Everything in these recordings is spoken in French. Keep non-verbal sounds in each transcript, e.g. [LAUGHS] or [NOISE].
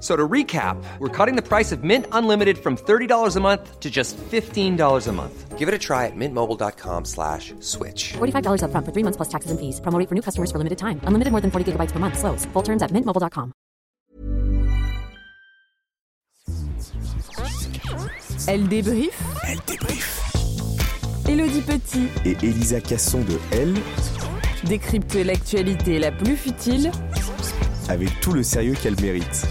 So to recap, we're cutting the price of Mint Unlimited from $30 a month to just $15 a month. Give it a try at mintmobile.com slash switch. $45 upfront for three months plus taxes and fees. Promo rate for new customers for limited time. Unlimited more than 40 gigabytes per month. Slows. Full terms at mintmobile.com. Elle débrief. Elle débrief. Elodie Petit Et Elisa Casson de Elle, décrypte l'actualité la plus futile avec tout le sérieux qu'elle mérite.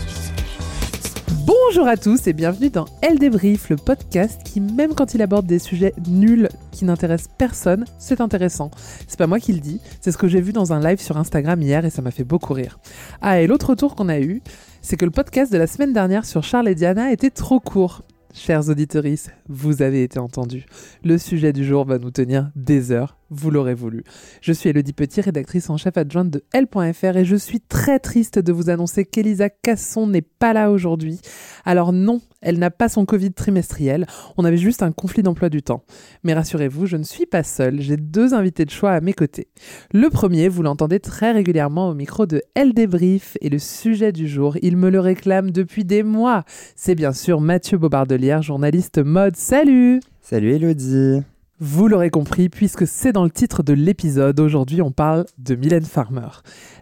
Bonjour à tous et bienvenue dans Elle débrief, le podcast qui, même quand il aborde des sujets nuls qui n'intéressent personne, c'est intéressant. C'est pas moi qui le dis, c'est ce que j'ai vu dans un live sur Instagram hier et ça m'a fait beaucoup rire. Ah, et l'autre retour qu'on a eu, c'est que le podcast de la semaine dernière sur Charles et Diana était trop court. Chers auditeurs, vous avez été entendus. Le sujet du jour va nous tenir des heures, vous l'aurez voulu. Je suis Elodie Petit, rédactrice en chef adjointe de L.fr et je suis très triste de vous annoncer qu'Elisa Casson n'est pas là aujourd'hui. Alors non, elle n'a pas son Covid trimestriel, on avait juste un conflit d'emploi du temps. Mais rassurez-vous, je ne suis pas seule, j'ai deux invités de choix à mes côtés. Le premier, vous l'entendez très régulièrement au micro de Elle débrief et le sujet du jour, il me le réclame depuis des mois. C'est bien sûr Mathieu Bobardelière, journaliste mode. Salut Salut Elodie vous l'aurez compris, puisque c'est dans le titre de l'épisode, aujourd'hui on parle de Mylène Farmer.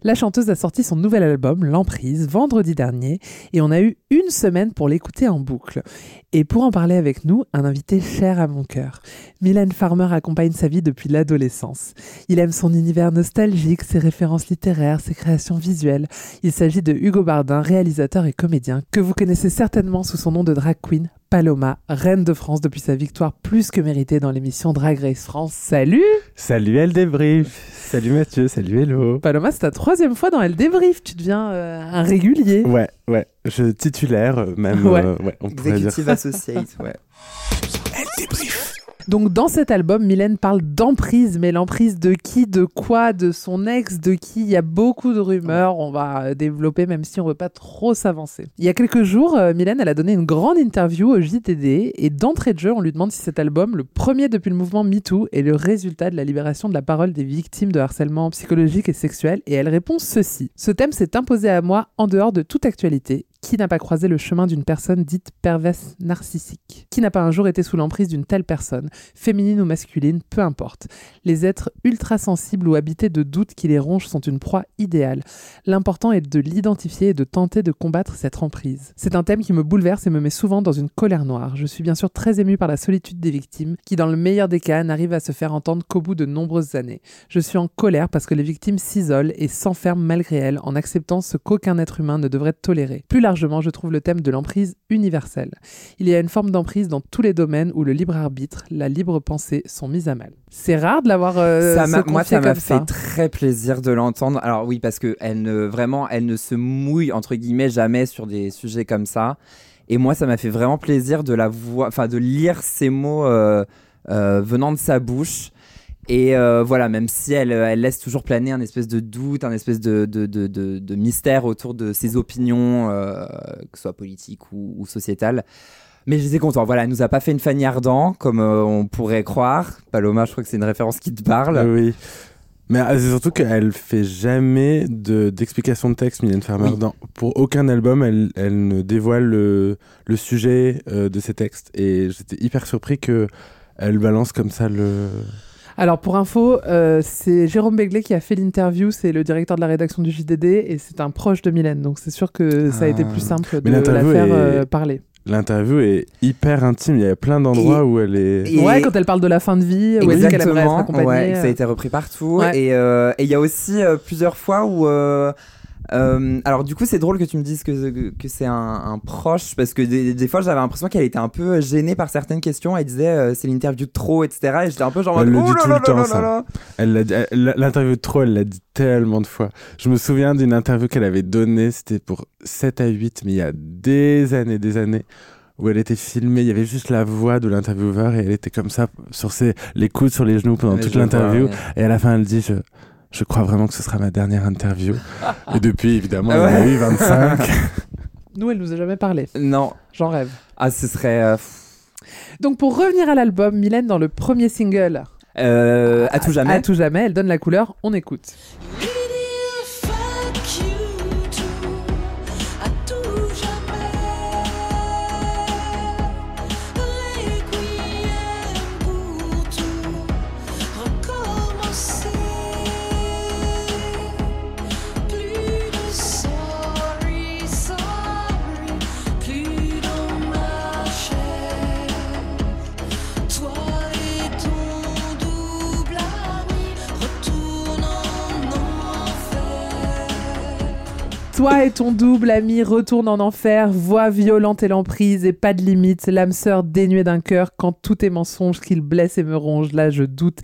La chanteuse a sorti son nouvel album, L'Emprise, vendredi dernier, et on a eu une semaine pour l'écouter en boucle. Et pour en parler avec nous, un invité cher à mon cœur. Mylène Farmer accompagne sa vie depuis l'adolescence. Il aime son univers nostalgique, ses références littéraires, ses créations visuelles. Il s'agit de Hugo Bardin, réalisateur et comédien, que vous connaissez certainement sous son nom de drag queen, Paloma, reine de France depuis sa victoire plus que méritée dans l'émission Drag Race France. Salut Salut Elle débrief Salut Mathieu, salut Hello Paloma, c'est ta troisième fois dans Elle débrief, tu deviens euh, un régulier. Ouais, ouais, je titulaire euh, même, [LAUGHS] Ouais. euh, ouais on pourrait dire. Executive Associate, ouais. [LAUGHS] Donc dans cet album, Mylène parle d'emprise, mais l'emprise de qui, de quoi, de son ex, de qui Il y a beaucoup de rumeurs, on va euh, développer même si on veut pas trop s'avancer. Il y a quelques jours, euh, Mylène, elle a donné une grande interview au JTD et d'entrée de jeu, on lui demande si cet album, le premier depuis le mouvement MeToo, est le résultat de la libération de la parole des victimes de harcèlement psychologique et sexuel et elle répond ceci. Ce thème s'est imposé à moi en dehors de toute actualité. Qui n'a pas croisé le chemin d'une personne dite perverse narcissique Qui n'a pas un jour été sous l'emprise d'une telle personne féminine ou masculine, peu importe. Les êtres ultra sensibles ou habités de doutes qui les rongent sont une proie idéale. L'important est de l'identifier et de tenter de combattre cette emprise. C'est un thème qui me bouleverse et me met souvent dans une colère noire. Je suis bien sûr très émue par la solitude des victimes, qui dans le meilleur des cas n'arrivent à se faire entendre qu'au bout de nombreuses années. Je suis en colère parce que les victimes s'isolent et s'enferment malgré elles en acceptant ce qu'aucun être humain ne devrait tolérer. Largement, je trouve le thème de l'emprise universel. Il y a une forme d'emprise dans tous les domaines où le libre arbitre, la libre pensée sont mis à mal. C'est rare de l'avoir euh, Ça se moi, ça m'a fait ça. très plaisir de l'entendre. Alors oui, parce que elle ne vraiment, elle ne se mouille entre guillemets jamais sur des sujets comme ça. Et moi, ça m'a fait vraiment plaisir de la voir, enfin de lire ces mots euh, euh, venant de sa bouche. Et euh, voilà, même si elle, elle laisse toujours planer un espèce de doute, un espèce de, de, de, de- mystère autour de ses opinions, euh, que ce soit politiques ou, ou sociétales. Mais j'étais content. Voilà, elle nous a pas fait une Fanny Ardant, comme euh, on pourrait croire. Paloma, je crois que c'est une référence qui te parle. Oui. Mais euh, c'est surtout qu'elle fait jamais de- d'explication de, texte, Mylène Farmer. Oui. Dans- pour aucun album, elle, elle ne dévoile le, le sujet euh, de ses textes. Et j'étais hyper surpris que elle balance comme ça le. Alors pour info, euh, c'est Jérôme Begley qui a fait l'interview, c'est le directeur de la rédaction du JDD et c'est un proche de Mylène, donc c'est sûr que ça a été Ah. plus simple de la l'interview faire est- euh, parler. L'interview est hyper intime. Il y a plein d'endroits Et- où elle est. Et- Ouais, quand elle parle de la fin de vie, où elle dit qu'elle aimerait être accompagnée. ouais, que ça a euh. été repris partout. Ouais. Et euh, et il y a aussi euh, plusieurs fois où. euh, euh, alors du coup c'est drôle que tu me dises que, que c'est un, un proche parce que des, des fois j'avais l'impression qu'elle était un peu gênée par certaines questions elle disait euh, c'est l'interview de trop etc et j'étais un peu genre en Elle le oh dit là tout le temps, ça. L'interview de trop, elle l'a dit tellement de fois. Je me souviens d'une interview qu'elle avait donnée, c'était pour 7 à 8, mais il y a des années, des années, où elle était filmée, il y avait juste la voix de l'intervieweur et elle était comme ça, sur ses, les coudes sur les genoux pendant Mais toute l'interview. Et à la fin, elle dit, je, je crois vraiment que ce sera ma dernière interview. [LAUGHS] et depuis, évidemment, Ah il y en a eu 25. [LAUGHS] Nous, elle nous a jamais parlé. non J'en rêve. ah ce serait euh, Donc pour revenir à l'album, Mylène dans le premier single, euh, à tout jamais à tout jamais, elle donne la couleur. On écoute. Toi et ton double ami retournent en enfer, voix violente et l'emprise et pas de limite, l'âme sœur dénuée d'un cœur quand tout est mensonge qu'il blesse et me ronge. Là, je doute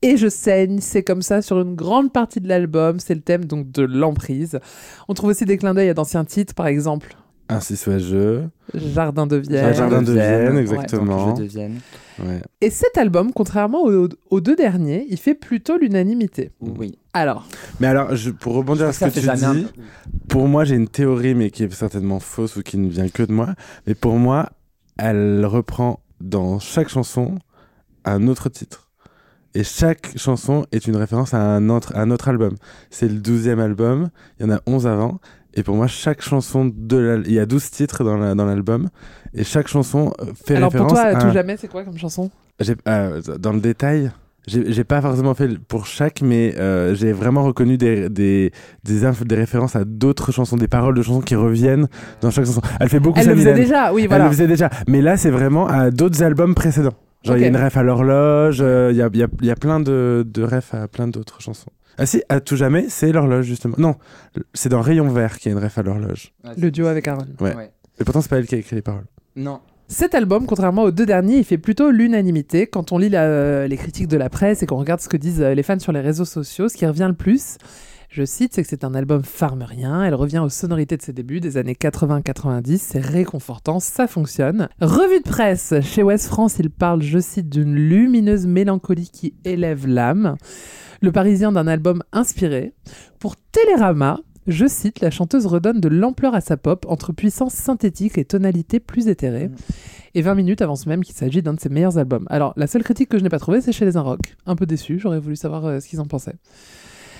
et je saigne. C'est comme ça sur une grande partie de l'album. C'est le thème donc de l'emprise. On trouve aussi des clins d'œil à d'anciens titres, par exemple Ainsi soit je. Jardin de Vienne. Jardin de Vienne, Ouais. exactement. Je devienne. Ouais. Et cet album, contrairement aux, aux deux derniers, il fait plutôt l'unanimité. oui Alors, Mais alors, je- pour rebondir à ce que tu jamais un- dis, pour moi, j'ai une théorie, mais qui est certainement fausse ou qui ne vient que de moi. Mais pour moi, elle reprend dans chaque chanson un autre titre. Et chaque chanson est une référence à un autre, à un autre album. C'est le 12e album, il y en a 11 avant. Et pour moi, chaque chanson de l'al- il y a 12 titres dans la- dans l'album. et chaque chanson euh, fait alors pour référence toi, à... tout jamais, c'est quoi comme chanson? Euh, dans le détail, j'ai pas forcément fait pour chaque, mais euh, j'ai vraiment reconnu des, des, des, références à d'autres chansons, des paroles de chansons qui reviennent dans chaque chanson. Elle fait beaucoup Elle ça, le faisait Mylène. déjà, oui, Elle voilà. le faisait déjà. Mais là, c'est vraiment à d'autres albums précédents. Genre, il y a une ref à l'horloge, euh, il y, a, il y, a, y a plein de, de refs à plein d'autres chansons. Ah si, à tout jamais, c'est l'horloge, justement. Non, c'est dans Rayon Vert qu'il y a une ref à l'horloge. Le duo avec Aaron. Ouais. Ouais. Et pourtant, c'est pas elle qui a écrit les paroles. Non. Cet album, contrairement aux deux derniers, il fait plutôt l'unanimité. Quand on lit la- les critiques de la presse et qu'on regarde ce que disent euh, les fans sur les réseaux sociaux, ce qui revient le plus, je cite, c'est que c'est un album farmerien. Elle revient aux sonorités de ses débuts des années 80-90. C'est réconfortant, ça fonctionne. Revue de presse. Chez West France, il parle, je cite, d'une lumineuse mélancolie qui élève l'âme. Le Parisien d'un album inspiré. Pour Télérama, je cite, la chanteuse redonne de l'ampleur à sa pop entre puissance synthétique et tonalité plus éthérée. Et 20 minutes avance même qu'il s'agit d'un de ses meilleurs albums. Alors, la seule critique que je n'ai pas trouvée, c'est chez Les Inrocks. Un peu déçu, j'aurais voulu savoir euh, ce qu'ils en pensaient.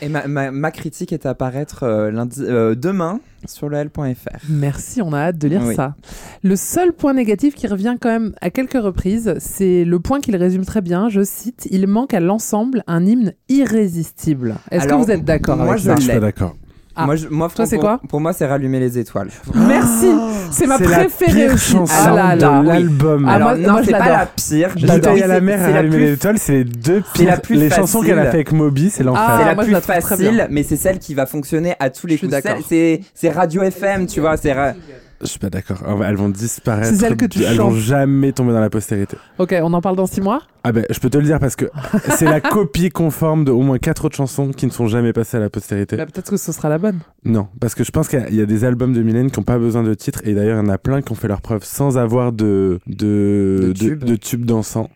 Et ma, ma, ma critique est à apparaître euh, lundi, euh, demain sur le L.fr. Merci, on a hâte de lire Oui. ça. Le seul point négatif qui revient quand même à quelques reprises, c'est le point qu'il résume très bien. Je cite Il manque à l'ensemble un hymne irrésistible. Est-ce que vous êtes d'accord moi, avec je ça? je suis d'accord. Ah. Moi, je- moi, Toi, c'est pour- quoi Pour moi, c'est rallumer les étoiles. [GASPS] Merci C'est ma C'est la préférée pire aussi. chanson Ah là de oui. l'album. Ah, Alors, moi- non, moi, je c'est pas l'adore. la pire. Je l'adore. Bouteille à la mer c'est et la rallumer plus- les étoiles, c'est les deux C'est la pires. plus Les chansons qu'elle a fait avec Moby, c'est l'enfer. Ah, c'est la moi, je plus la trouve très facile, mais c'est celle qui va fonctionner à tous les Je suis coups. d'accord. C'est- C'est c'est Radio FM, tu vois. C'est ra- Je suis pas d'accord. Elles vont disparaître. C'est celle que tu Elles vont jamais tomber dans la postérité. Ok, on en parle dans six mois? Ah ben, je peux te le dire parce que [LAUGHS] c'est la copie conforme de au moins quatre autres chansons qui ne sont jamais passées à la postérité. Bah, Peut-être que ce sera la bonne. Non, parce que je pense qu'il y a- il y a des albums de Mylène qui n'ont pas besoin de titres et d'ailleurs il y en a plein qui ont fait leur preuve sans avoir de de De de, tubes. de tubes dansants.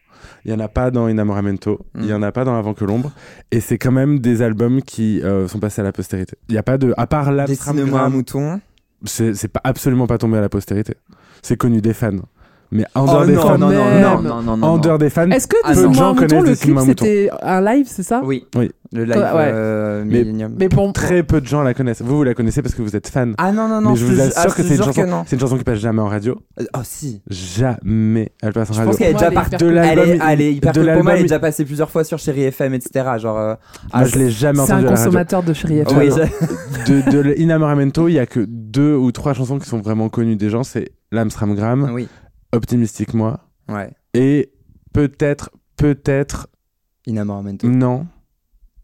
Il y en a pas dans Inamoramento, il Mm. y en a pas dans Avant que l'ombre, et c'est quand même des albums qui euh, sont passés à la postérité. Il y a pas de, à part Dessine-moi un mouton. C'est c'est pas absolument pas tombé à la postérité. C'est connu des fans, mais en Oh dehors des non, fans, non, non, non, non, non, non, en non. dehors des fans, Est-ce que Ah, peu de gens connaissent le clip, c'était un live, c'est ça? Oui. Oui. Le live Ouais. euh, Mais- Millennium. Mais très peu de gens la connaissent. Vous, vous la connaissez parce que vous êtes fan. Ah non, non, non. mais je vous assure ah, que je c'est une chanson, non. c'est une chanson qui passe jamais en radio. Euh, Oh si. Jamais elle passe en Je radio. pense qu'elle est déjà partie. de Elle l'album, est, elle est hyper de. Pour moi, elle est déjà passée plusieurs fois sur Chéri FM, etc. Genre. euh, ah, Moi, je l'ai jamais c'est un consommateur de Chéri FM. Oui, de, de Inamoramento, il y a que deux ou trois chansons qui sont vraiment connues des gens. C'est l'Amstramgram, oui. Optimistique Moi, Ouais. et peut-être, peut-être, Inamoramento. non,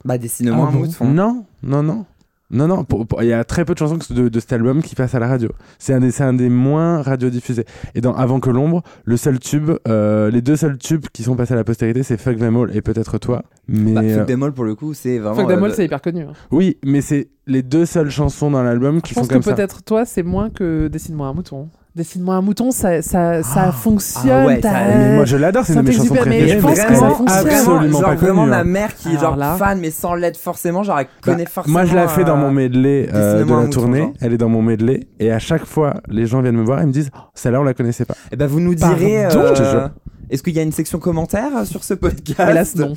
Bah, dessine-moi Ah un bon mouton. non, non, non. Non, non, il y a très peu de chansons de, de cet album qui passent à la radio. C'est un, des- c'est un des moins radiodiffusés. Et dans Avant que l'ombre, le seul tube, euh, les deux seuls tubes qui sont passés à la postérité, c'est Fuck Them All et peut-être toi. Mais Bah, euh, Fuck Them All, pour le coup, c'est vraiment. Fuck Them All, euh, c'est hyper connu. hein. oui, mais c'est les deux seules chansons dans l'album qui Je sont pense que comme peut-être toi, c'est moins que Dessine-moi un mouton. Dessine-moi un mouton, ça, ça, ça Ah. fonctionne. Ah ouais, t'as- ça- Mais moi je l'adore, c'est une de mes chansons Saint-Exupéry, préférées. je pense mais que ça fonctionne. absolument genre pas vraiment connue, ma hein. mère qui est Alors genre là- fan mais sans l'être forcément genre elle connaît Bah, forcément Moi, je la fais dans euh, mon medley euh, de un la mouton, tournée. Elle est dans mon medley. Et à chaque fois, les gens viennent me voir et me disent oh, Celle-là, on la connaissait pas. Eh ben vous nous direz Pardon, euh, je te jure. Est-ce qu'il y a une section commentaires sur ce podcast Hélas, non.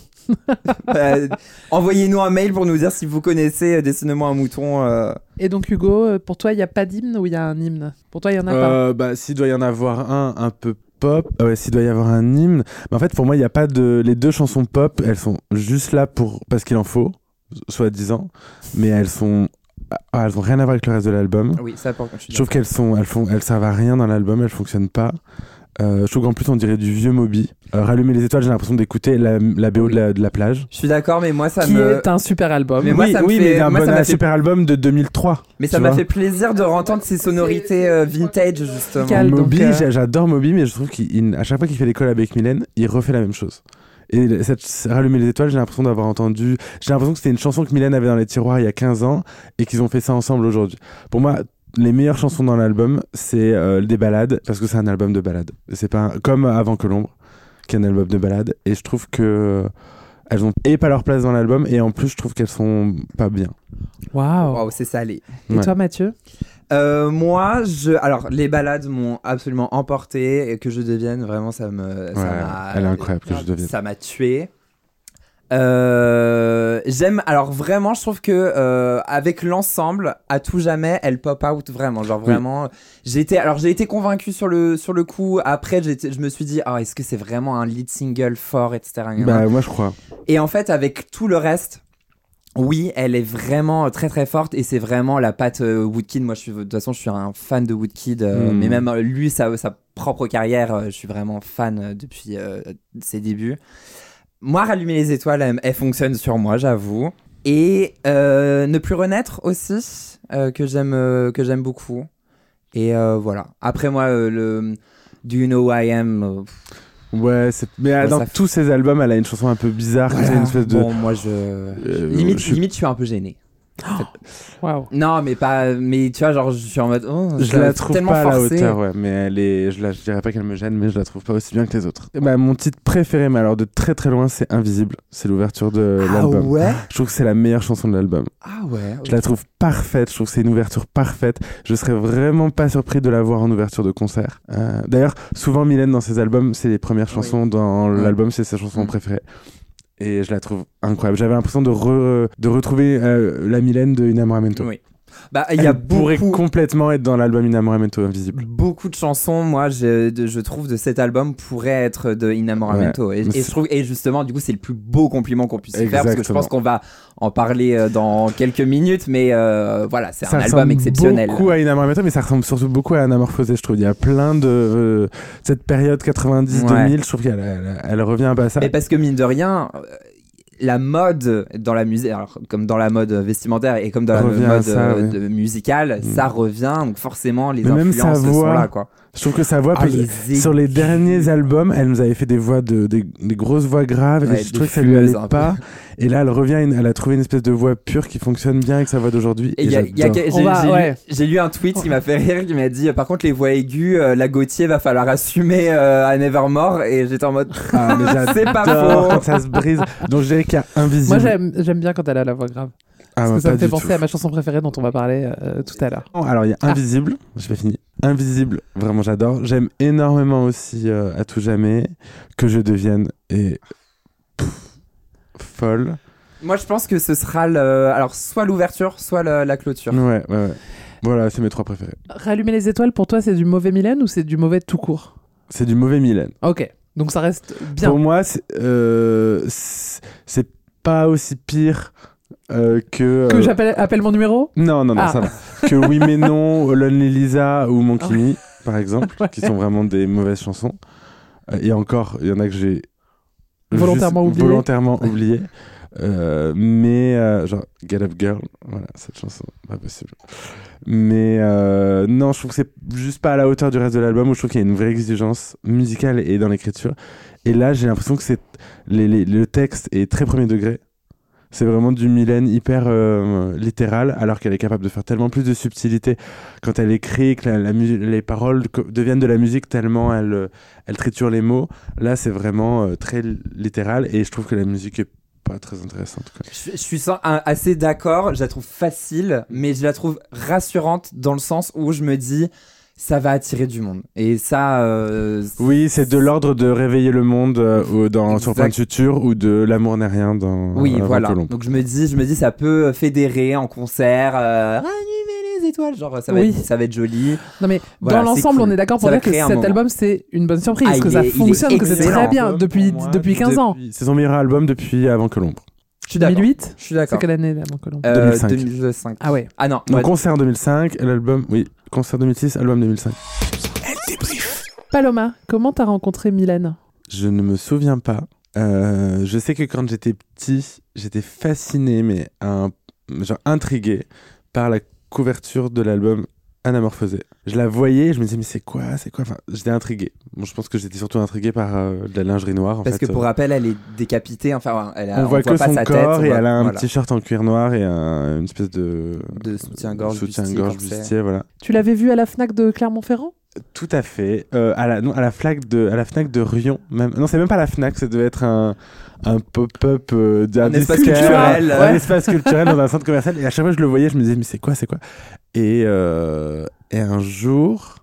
Euh, [LAUGHS] Envoyez-nous un mail pour nous dire si vous connaissez euh, Dessine-moi un mouton. euh. Et donc, Hugo, euh, pour toi, il n'y a pas d'hymne ou il y a un hymne? Pour toi, il y en a pas Euh, bah, s'il doit y en avoir un un peu pop, euh, ouais, s'il doit y avoir un hymne. Mais en fait, pour moi, il n'y a pas de. Les deux chansons pop, elles sont juste là pour parce qu'il en faut, soi-disant. Mais elles sont. ah, elles ont rien à voir avec le reste de l'album. Oui, ça pour je suis Je trouve qu'elles sont, elles font, elles servent à rien dans l'album, elles fonctionnent pas. Euh, je trouve qu'en plus on dirait du vieux Moby. Euh, Rallumer les étoiles, j'ai l'impression d'écouter la, la BO de, la, de la plage. Je suis d'accord mais moi ça Qui me est un super album. Mais moi, oui, ça me oui, fait- mais un moi, bon, ça m'a un fait- super album de 2003. mais ça tu m'a vois. fait plaisir de entendre ces sonorités euh, vintage justement. Cal- donc, Moby, euh, j'a- j'adore Moby, mais je trouve qu'à chaque fois qu'il fait collabs avec Mylène, il refait la même chose. Et cette Rallumer les étoiles, j'ai l'impression d'avoir entendu. J'ai l'impression que c'était une chanson que Mylène avait dans les tiroirs il y a 15 ans et qu'ils ont fait ça ensemble aujourd'hui. Pour moi, les meilleures chansons dans l'album, c'est euh, des ballades, parce que c'est un album de ballades. C'est pas un- comme Avant que l'ombre, qui est un album de ballades. Et je trouve que euh, elles ont et pas leur place dans l'album, et en plus, je trouve qu'elles sont pas bien. Waouh. Waouh, c'est salé. Et Ouais. toi, Mathieu? Euh, moi, je, alors les balades m'ont absolument emporté et que je devienne vraiment, ça me, ça Ouais, m'a- elle est incroyable, Que je devienne. Ça m'a tué. Euh, j'aime, alors vraiment, je trouve que euh, avec l'ensemble, à tout jamais, elle pop out vraiment, genre Oui. vraiment. J'ai été, alors j'ai été convaincu sur le sur le coup. Après, je me suis dit, ah, est-ce que c'est vraiment un lead single fort, etc. Bah, moi, je crois. Et en fait, avec tout le reste, oui, elle est vraiment très très forte et c'est vraiment la patte euh, Woodkid. Moi, je suis de toute façon, je suis un fan de Woodkid, euh, Mm. mais même lui, sa, sa propre carrière, euh, je suis vraiment fan depuis ses débuts. Moi, rallumer les étoiles, elle, fonctionne sur moi, j'avoue. Et euh, ne plus renaître aussi, euh, que j'aime euh, que j'aime beaucoup. Et voilà. Après moi, le Do You Know Who I Am Ouais, mais Ouais, dans tous ces albums, elle a une chanson un peu bizarre, voilà. c'est une espèce de. Bon, moi, je limite, je limite, je suis un peu gêné. [GASPS] Non, mais pas. Mais tu vois, genre, je suis en mode. Oh, Je la trouve tellement pas à la hauteur, ouais, mais elle est, je, la, je dirais pas qu'elle me gêne, mais je la trouve pas aussi bien que les autres. Bah, mon titre préféré, mais alors de très très loin, c'est Invisible. C'est l'ouverture de Ah l'album. ouais? Je trouve que c'est la meilleure chanson de l'album. Ah ouais. Je la trouve parfaite, je trouve que c'est une ouverture parfaite. Je serais vraiment pas surpris de la voir en ouverture de concert. Euh, D'ailleurs, souvent Mylène dans ses albums, c'est les premières chansons dans l'album, c'est sa chanson Mm. préférée. Et je la trouve incroyable. J'avais l'impression de, re- de retrouver euh, la Mylène de Inamoramento. Oui. Bah, il y a pourrait beaucoup, complètement être dans l'album Inamoramento Invisible. beaucoup de chansons, moi, je, de- je trouve, de cet album pourraient être de Inamoramento. Et, je trouve, et justement, du coup, c'est le plus beau compliment qu'on puisse lui faire parce que je Exactement. pense qu'on va en parler euh, dans quelques minutes, mais euh, voilà, c'est un Ça album ressemble exceptionnel. beaucoup à Inamoramento, mais ça ressemble surtout beaucoup à Anamorphosé, je trouve. Il y a plein de. euh, cette période 90-2000, je trouve qu'elle elle, elle revient un peu à ça. Mais parce que mine de rien, euh, la mode dans la musique, alors comme dans la mode vestimentaire et comme dans la mode ça, euh, musicale, Mm. ça revient. Donc forcément, les Mais même sa influences sont là, quoi. Je trouve que sa voix, Ah, peut- les sur les derniers albums, elle nous avait fait des voix de des, des grosses voix graves Ouais, et je trouvais que ça lui allait pas. Et là, elle revient, une- elle a trouvé une espèce de voix pure qui fonctionne bien avec sa voix d'aujourd'hui. Et Et, j'ai j'ai lu- j'ai un tweet qui m'a fait rire qui m'a dit euh, par contre les voix aiguës euh, la Gauthier va falloir assumer euh, à Nevermore et j'étais en mode Ah, [LAUGHS] C'est pas quand faux. ça se brise. Donc je dirais qu'il y a invisible. Moi, j'aime bien quand elle a la voix grave. Ah, Parce que ça pas me fait penser tout. à ma chanson préférée dont on va parler euh, tout à l'heure. Alors il y a Ah. Invisible, je vais finir. Invisible, vraiment j'adore. J'aime énormément aussi euh, À tout jamais, Que je devienne et pff, folle. moi je pense que ce sera le alors soit l'ouverture soit le- la clôture. Ouais, ouais, ouais. Voilà, c'est mes trois préférés. Rallumer les étoiles, pour toi, c'est du mauvais Mylène ou c'est du mauvais tout court? C'est du mauvais Mylène. Ok, donc ça reste bien. Pour moi, c'est euh, c'est- c'est pas aussi pire euh, que. Que euh, j'appelle appelle mon numéro? Non, non, non, Ah. ça va. Que Oui mais non, [LAUGHS] Lonely Lisa ou Monkini, par exemple, qui sont vraiment des mauvaises chansons. Euh, Et encore, il y en a que j'ai Volontairement oublié. Volontairement oublié. Euh, mais euh, genre Get Up Girl, voilà cette chanson, pas possible. Mais euh, non, je trouve que c'est juste pas à la hauteur du reste de l'album où je trouve qu'il y a une vraie exigence musicale et dans l'écriture. Et là, j'ai l'impression que c'est le texte est très premier degré. C'est vraiment du Mylène hyper euh, littéral, alors qu'elle est capable de faire tellement plus de subtilité quand elle écrit, que les paroles deviennent de la musique tellement elle, euh, elle triture les mots. Là, c'est vraiment euh, très littéral et je trouve que la musique est pas très intéressante. Je, suis assez d'accord, je la trouve facile, mais je la trouve rassurante dans le sens où je me dis ça va attirer du monde. Et ça, euh, Oui, c'est de l'ordre de réveiller le monde euh, dans, sur Point de Futur ou de L'amour n'est rien dans oui, Avant voilà. Colombe. Donc je me dis, je me dis ça peut fédérer en concert, euh, rallumer les étoiles, genre ça va, Oui. être, ça va être joli. Non mais Voilà, dans l'ensemble, cool. on est d'accord pour Ça dire que cet moment. album c'est une bonne surprise, Ah, que ça fonctionne, que c'est très bien depuis depuis 15 ans. C'est son meilleur album depuis Avant Colombe. Je suis d'accord. 2008 Je suis C'est d'accord. quelle année là, mon Euh, 2005. 2005. Ah ouais. Ah non, Donc concert 2005, et l'album, oui, concert 2006, album 2005. Elle débrief. Paloma, comment t'as rencontré Mylène? Je ne me souviens pas. Euh, je sais que quand j'étais petit, j'étais fasciné, mais un, genre intrigué par la couverture de l'album Anamorphosé. Je la voyais, et je me disais mais c'est quoi, c'est quoi? Enfin, j'étais intrigué. Bon, je pense que j'étais surtout intrigué par euh, de la lingerie noire. En parce fait. que pour Euh, rappel, elle est décapitée. Enfin, elle a, on, voit que pas son sa corps tête. on et voit- elle a un voilà. t-shirt en cuir noir et un- une espèce de De soutien-gorge soutien-gorge bustier, voilà. Tu l'avais vu à la Fnac de Clermont-Ferrand? Tout à fait. Euh, à la non, à la Fnac de à la Fnac de Rion même. Non, c'est même pas la Fnac, ça devait être un un pop-up euh, d'un Un espace culturel, un ouais. espace culturel dans un centre commercial et à chaque fois que je le voyais, je me disais mais c'est quoi, c'est quoi? Et euh, et un jour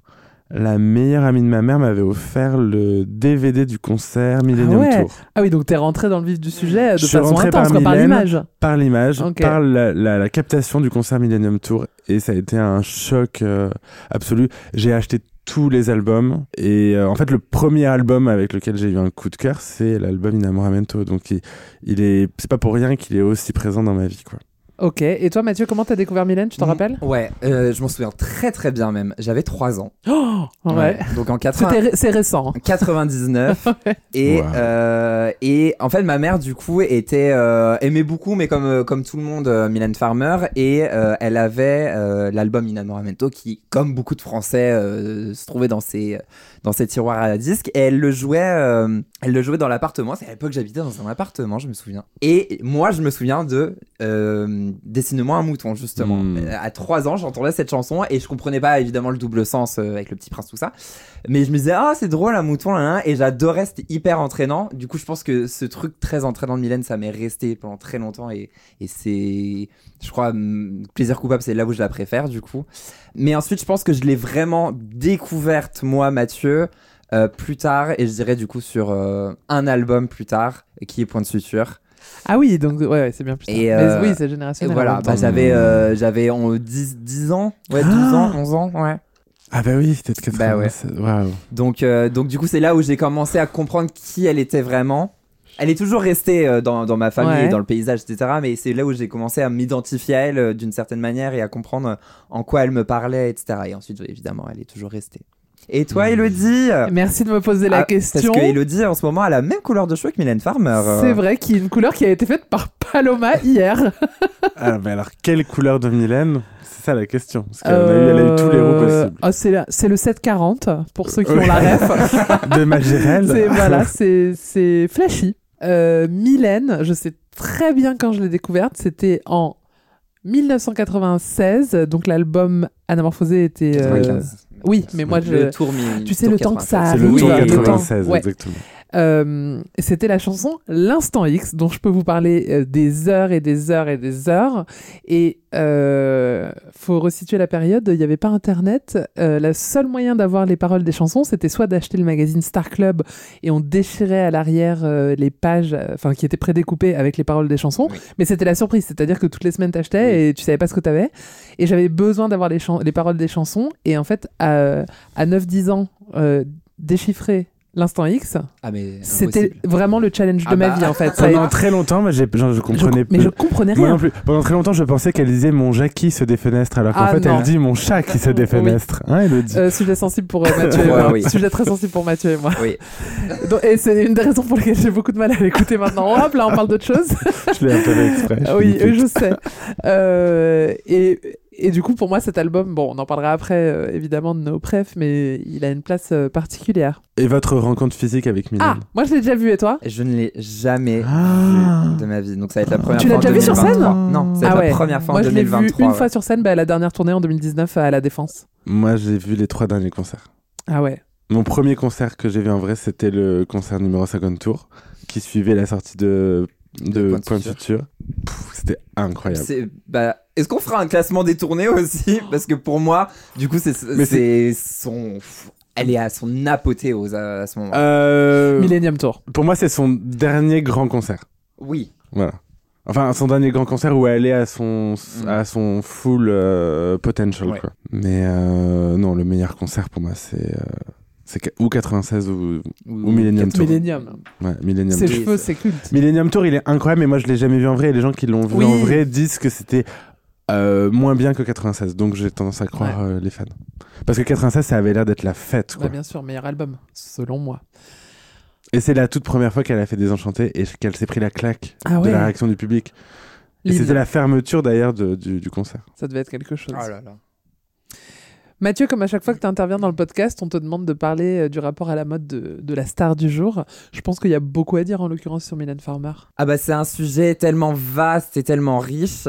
la meilleure amie de ma mère m'avait offert le DVD du concert Millennium ah ouais. Tour. Ah oui, donc t'es rentré dans le vif du sujet de Je façon intense, par par l'image. Par l'image, par la, la- la captation du concert Millennium Tour. Et ça a été un choc euh, absolu. J'ai acheté tous les albums. Et euh, en fait, le premier album avec lequel j'ai eu un coup de cœur, c'est l'album Inamoramento. Donc, il, il est, c'est pas pour rien qu'il est aussi présent dans ma vie, quoi. Ok, et toi Mathieu, comment t'as découvert Mylène, tu t'en Mm. rappelles Ouais, euh, je m'en souviens très très bien même. J'avais 3 ans. [GASPS] Oh Ouais. Donc en 80... C'était ré- C'est récent. hein. 99 [LAUGHS] et Wow. euh, et en fait ma mère du coup était euh, aimait beaucoup mais comme comme tout le monde euh, Mylène Farmer et euh, elle avait euh, l'album Inamoramento qui comme beaucoup de français euh, se trouvait dans ses dans ses tiroirs à disques. Et elle le jouait euh, elle le jouait dans l'appartement. C'est à l'époque j'habitais dans un appartement je me souviens. Et moi je me souviens de euh, dessine-moi un mouton justement. Mm. Euh, à 3 ans j'entendais cette chanson et je comprenais pas évidemment le double sens euh, avec le petit prince tout ça. Mais je me disais, ah, c'est drôle un mouton, là, là, et j'adorais, c'était hyper entraînant. Du coup, je pense que ce truc très entraînant de Mylène, ça m'est resté pendant très longtemps, et, et c'est, je crois, hum, Plaisir coupable, c'est là où je la préfère, du coup. Mais ensuite, je pense que je l'ai vraiment découverte, moi, Mathieu, euh, plus tard, et je dirais, du coup, sur euh, un album plus tard, qui est Point de Suture. Ah oui, donc ouais, ouais, c'est bien plus tard. Et, Mais euh, oui, c'est générationnel. voilà, bah, j'avais, euh, j'avais en 10, 10 ans, ouais, 12 ans, 11 ans, ouais. Ah, bah oui, peut-être 80. Bah ouais. Waouh. Donc, euh, donc du coup, c'est là où j'ai commencé à comprendre qui elle était vraiment. Elle est toujours restée euh, dans, dans ma famille, Ouais. dans le paysage, etc. Mais c'est là où j'ai commencé à m'identifier à elle euh, d'une certaine manière et à comprendre euh, en quoi elle me parlait, etc. Et ensuite, évidemment, elle est toujours restée. Et toi, Elodie? Merci de me poser la Ah, question. Parce que Elodie, en ce moment, a la même couleur de cheveux que Mylène Farmer. C'est vrai qu'il y a une couleur qui a été faite par [LAUGHS] Paloma hier. Ah, mais alors, quelle couleur de Mylène? C'est ça la question. Parce qu'elle a, eu- elle a eu tous les roues possibles. ah, c'est la- c'est le 740 pour ceux qui ont la ref. [LAUGHS] De Magirel. C'est voilà, c'est c'est flashy. Euh, Mylène, je sais très bien quand je l'ai découverte, c'était en 1996, donc l'album Anamorphosé était. euh, 95. Oui, mais moi je. Le tour Tu sais, tour le temps que ça 96. C'est le arrive, tour le temps- 96, ouais. exactement. Euh, c'était la chanson L'Instant X, dont je peux vous parler euh, des heures et des heures et des heures. Et euh, faut resituer la période, il n'y avait pas Internet. Euh, le seul moyen d'avoir les paroles des chansons, c'était soit d'acheter le magazine Star Club et on déchirait à l'arrière euh, les pages, enfin qui étaient prédécoupées avec les paroles des chansons. Oui. Mais c'était la surprise, c'est-à-dire que toutes les semaines t'achetais et tu savais pas ce que t'avais. Et j'avais besoin d'avoir les, paroles des chansons. Et en fait, à, à 9-10 ans, déchiffrer L'Instant X, Ah, mais c'était vraiment le challenge de Ah ma bah. vie en fait. Ça [LAUGHS] a Pendant été- très longtemps, moi, genre, je je comprenais com- mais je comprenais Moi rien. non plus. Pendant très longtemps, je pensais qu'elle disait mon Jackie se défenestre, alors qu'en Ah, fait, non. elle dit mon chat qui se défenestre. Hein, Elodie Euh, sujet sensible pour euh, Mathieu et Ouais, moi. oui. Sujet très sensible pour Mathieu et moi. Oui. [LAUGHS] Donc- et c'est une des raisons pour lesquelles j'ai beaucoup de mal à l'écouter maintenant. Hop, là, on parle d'autre chose. [LAUGHS] Je l'ai un peu exprès. je oui, je sais. Euh, et, et du coup, pour moi, cet album, bon, on en parlera après, euh, évidemment, de nos prefs, mais il a une place euh, particulière. Et votre rencontre physique avec Mylène Ah, moi, je l'ai déjà vu, et toi? Je ne l'ai jamais Ah. vu de ma vie. Donc ça va être la première Tu fois l'as en déjà vu sur 2023. scène Non, va Ah ouais. la première fois Moi, en je l'ai vu 2023. une ouais. fois sur scène, bah, la dernière tournée en 2019 à La Défense. Moi, j'ai vu les trois derniers concerts. Ah ouais. Mon premier concert que j'ai vu en vrai, c'était le concert numéro 50 tour, qui suivait la sortie de, de Point de Point. Pff, C'était incroyable. C'est- bah, Est-ce qu'on fera un classement des tournées aussi? Parce que pour moi, du coup, c'est son. Elle est à son apothéose à, à ce moment. Euh, Millennium Tour. Pour moi, c'est son dernier grand concert. Oui. Voilà. Enfin, son dernier grand concert où elle est à son, à son full euh, potential. Mm. Ouais. Quoi. Mais euh, non, le meilleur concert pour moi, c'est euh, c'est ou 96 ou, ou Millennium Tour. Millennium. Ouais, Millennium Ses Tour. cheveux, c'est culte. Millennium Tour, il est incroyable, mais moi je l'ai jamais vu en vrai. Et les gens qui l'ont vu Oui. en vrai disent que c'était euh, moins bien que 96. Donc j'ai tendance à croire euh, les fans. Parce que 96, ça avait l'air d'être la fête. Quoi. Ouais, bien sûr, meilleur album, selon moi. Et c'est la toute première fois qu'elle a fait Désenchanté et qu'elle s'est pris la claque Ah de la réaction du public. Et c'était la fermeture d'ailleurs du, du concert. Ça devait être quelque chose. Oh là là. Mathieu, comme à chaque fois que tu interviens dans le podcast, on te demande de parler euh, du rapport à la mode de, la star du jour. Je pense qu'il y a beaucoup à dire en l'occurrence sur Mylène Farmer. Ah bah c'est un sujet tellement vaste et tellement riche,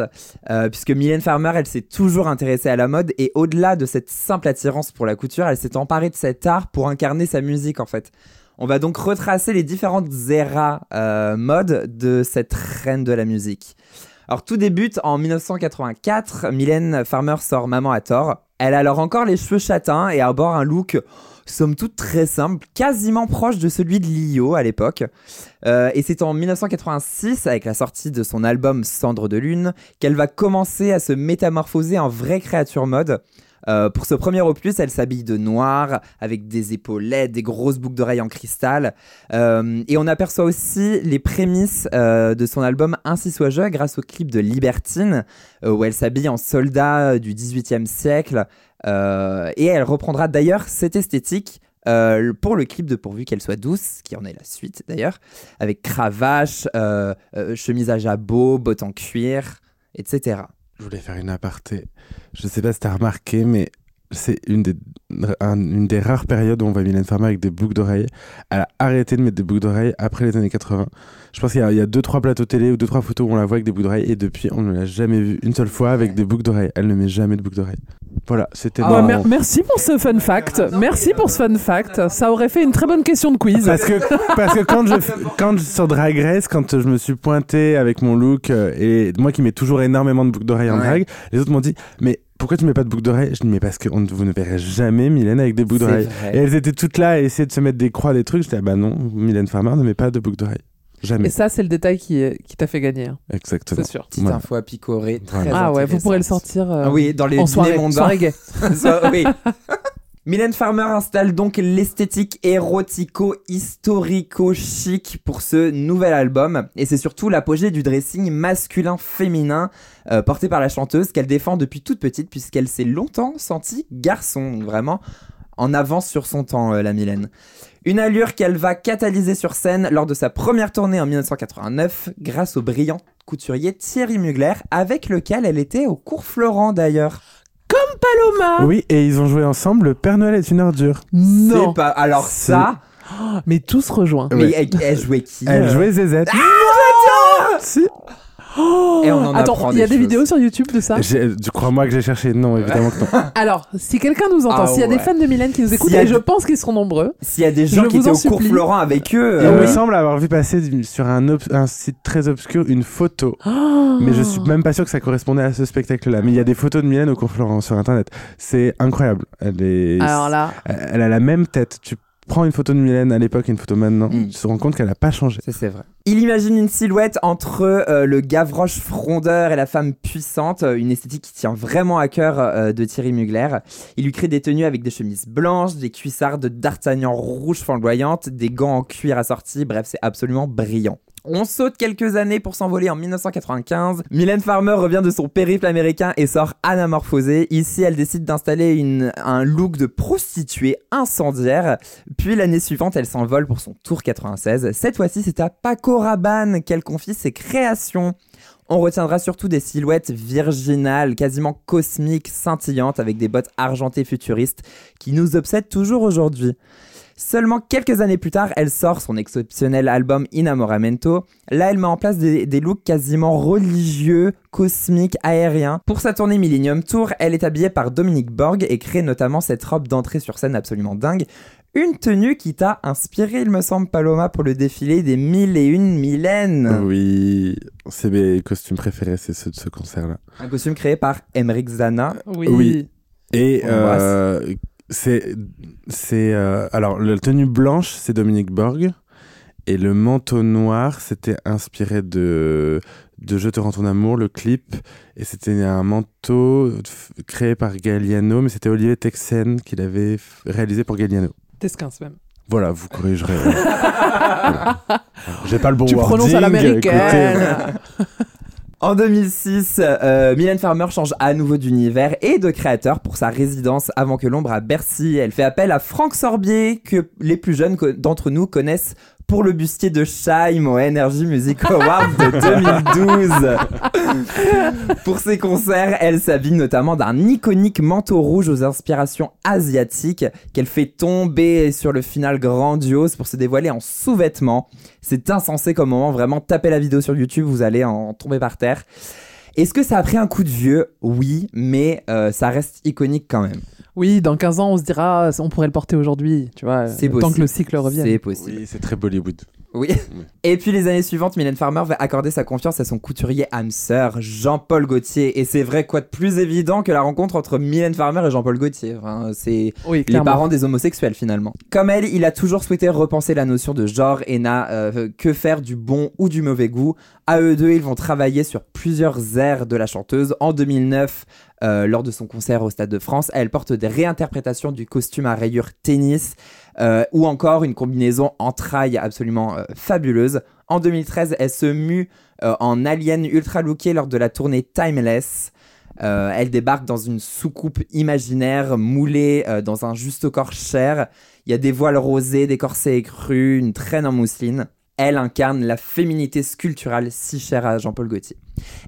euh, puisque Mylène Farmer, elle s'est toujours intéressée à la mode, et au-delà de cette simple attirance pour la couture, elle s'est emparée de cet art pour incarner sa musique en fait. On va donc retracer les différentes éras euh, mode de cette reine de la musique. Alors tout débute en 1984, Mylène Farmer sort Maman à tort. Elle a alors encore les cheveux châtains et arbore un look somme toute très simple, quasiment proche de celui de Lio à l'époque. Euh, et c'est en 1986, avec la sortie de son album Cendre de Lune, qu'elle va commencer à se métamorphoser en vraie créature mode. Euh, pour ce premier opus, elle s'habille de noir, avec des épaulettes, des grosses boucles d'oreilles en cristal. Euh, et on aperçoit aussi les prémices euh, de son album Ainsi soit-je grâce au clip de Libertine, où elle s'habille en soldat du 18e siècle. Et elle reprendra d'ailleurs cette esthétique pour le clip de Pourvu qu'elle soit douce, qui en est la suite d'ailleurs, avec cravache, euh, chemise à jabot, bottes en cuir, etc. Je voulais faire une aparté. Je sais pas si t'as remarqué, mais c'est une des, un- une des rares périodes où on voit Mylène Farmer avec des boucles d'oreilles. Elle a arrêté de mettre des boucles d'oreilles après les années 80. Je pense qu'il y y a deux, trois plateaux télé ou deux, trois photos où on la voit avec des boucles d'oreilles et depuis, on ne l'a jamais vue une seule fois avec des boucles d'oreilles. Elle ne met jamais de boucles d'oreilles. Voilà, c'était Ah, mer- merci pour ce fun fact. Merci pour ce fun fact. Ça aurait fait une très bonne question de quiz. Parce que, parce que quand, je, quand je, sur Drag Race, quand je me suis pointé avec mon look, euh, et moi qui mets toujours énormément de boucles d'oreilles en Ouais. drag, les autres m'ont dit, mais pourquoi tu mets pas de boucles d'oreilles? Je dis, mais parce que on vous ne verrez jamais Mylène avec des boucles d'oreilles. Et elles étaient toutes là à essayer de se mettre des croix, des trucs. J'étais, ah bah non, Mylène Farmer ne met pas de boucles d'oreilles. Jamais. Et ça, c'est le détail qui, qui t'a fait gagner. hein. Exactement. C'est sûr. Petite Voilà. info à picorer. Très. Ah ouais, vous pourrez le sortir euh, Ah oui, dans les en dîners soirée, mondains. soirée gay. [LAUGHS] Oui. Mylène Farmer installe donc l'esthétique érotico-historico-chic pour ce nouvel album. Et c'est surtout l'apogée du dressing masculin-féminin euh, porté par la chanteuse qu'elle défend depuis toute petite puisqu'elle s'est longtemps sentie garçon. Vraiment, en avance sur son temps, euh, la Mylène. Une allure qu'elle va catalyser sur scène lors de sa première tournée en 1989, grâce au brillant couturier Thierry Mugler, avec lequel elle était au cours Florent d'ailleurs. Comme Paloma Oui, et ils ont joué ensemble Le Père Noël est une ordure. Non C'est pas... Alors ça, Oh, Mais tout se rejoint. mais Ouais. elle, elle jouait qui Elle euh jouait ZZ. Si. Et on en Attends, apprend il y a des choses. vidéos sur YouTube de ça? Tu crois-moi que j'ai cherché Non, évidemment que non. [LAUGHS] Alors, si quelqu'un nous entend, Ah s'il y a des fans de Mylène qui nous écoutent, et je pense qu'ils seront nombreux, S'il y a des gens qui étaient en au cours. Florent avec eux, Il euh, me semble avoir vu passer sur un, ob- un site très obscur une photo. Mais je suis même pas sûr que ça correspondait à ce spectacle-là. Mais il y a des photos de Mylène au cours Florent sur internet. C'est incroyable. Elle est. Alors là, Elle a la même tête. Tu prends une photo de Mylène à l'époque et une photo maintenant, Mm. tu te rends compte qu'elle a pas changé. Ça, c'est vrai. Il imagine une silhouette entre euh, le Gavroche frondeur et la femme puissante, euh, une esthétique qui tient vraiment à cœur euh, de Thierry Mugler. Il lui crée des tenues avec des chemises blanches, des cuissardes d'Artagnan rouges flamboyantes, des gants en cuir assortis, bref, c'est absolument brillant. On saute quelques années pour s'envoler en 1995. Mylène Farmer revient de son périple américain et sort anamorphosée. Ici, elle décide d'installer un look de prostituée incendiaire. Puis l'année suivante, elle s'envole pour son tour 96. Cette fois-ci, c'est à Paco Rabanne qu'elle confie ses créations. On retiendra surtout des silhouettes virginales, quasiment cosmiques, scintillantes, avec des bottes argentées futuristes qui nous obsèdent toujours aujourd'hui. Seulement quelques années plus tard, elle sort son exceptionnel album Inamoramento. Là, elle met en place des, des looks quasiment religieux, cosmiques, aériens. Pour sa tournée Millennium Tour, elle est habillée par Dominique Borg et crée notamment cette robe d'entrée sur scène absolument dingue. Une tenue qui t'a inspiré, il me semble, Paloma, pour le défilé des mille et une Mylène. Oui, c'est mes costumes préférés, c'est ceux de ce concert-là. Un costume créé par Emmerich Zana. oui. Oui. Et euh, c'est c'est euh, alors la tenue blanche c'est Dominique Borg et le manteau noir c'était inspiré de de Je te rends ton amour le clip et c'était un manteau créé par Galliano mais c'était Olivier Texen qui l'avait réalisé pour Galliano. Tesquins même. Voilà, vous corrigerez. voilà. [LAUGHS] J'ai pas le bon tu prononces à wording, l'américaine. [LAUGHS] En 2006, euh, Mylène Farmer change à nouveau d'univers et de créateur pour sa résidence avant que l'ombre à Bercy. Elle fait appel à Franck Sorbier, que les plus jeunes d'entre nous connaissent pour le bustier de Scheim au Energy Music Award de [LAUGHS] 2012. pour ses concerts, elle s'habille notamment d'un iconique manteau rouge aux inspirations asiatiques qu'elle fait tomber sur le final grandiose pour se dévoiler en sous-vêtements. C'est insensé comme moment, vraiment tapez la vidéo sur YouTube, vous allez en tomber par terre. Est-ce que ça a pris un coup de vieux? Oui, mais euh, ça reste iconique quand même. Oui, dans 15 ans, on se dira, on pourrait le porter aujourd'hui, tu vois, possible. que le cycle revienne. C'est possible. Oui, c'est très Bollywood. Oui. [LAUGHS] Et puis les années suivantes, Mylène Farmer va accorder sa confiance à son couturier âme sœur, Jean-Paul Gaultier. Et c'est vrai, quoi de plus évident que la rencontre entre Mylène Farmer et Jean-Paul Gaultier Enfin, C'est Oui, les parents des homosexuels finalement. Comme elle, il a toujours souhaité repenser la notion de genre et n'a euh, que faire du bon ou du mauvais goût. À eux deux, ils vont travailler sur plusieurs airs de la chanteuse. En 2009, euh, lors de son concert au Stade de France, elle porte des réinterprétations du costume à rayures tennis euh, ou encore une combinaison entrailles absolument euh, fabuleuse. En 2013, elle se mue euh, en alien ultra lookée lors de la tournée Timeless. Elle débarque dans une soucoupe imaginaire moulée dans un juste corps cher. Il y a des voiles rosés, des corsets écrus, une traîne en mousseline. Elle incarne la féminité sculpturale si chère à Jean-Paul Gaultier.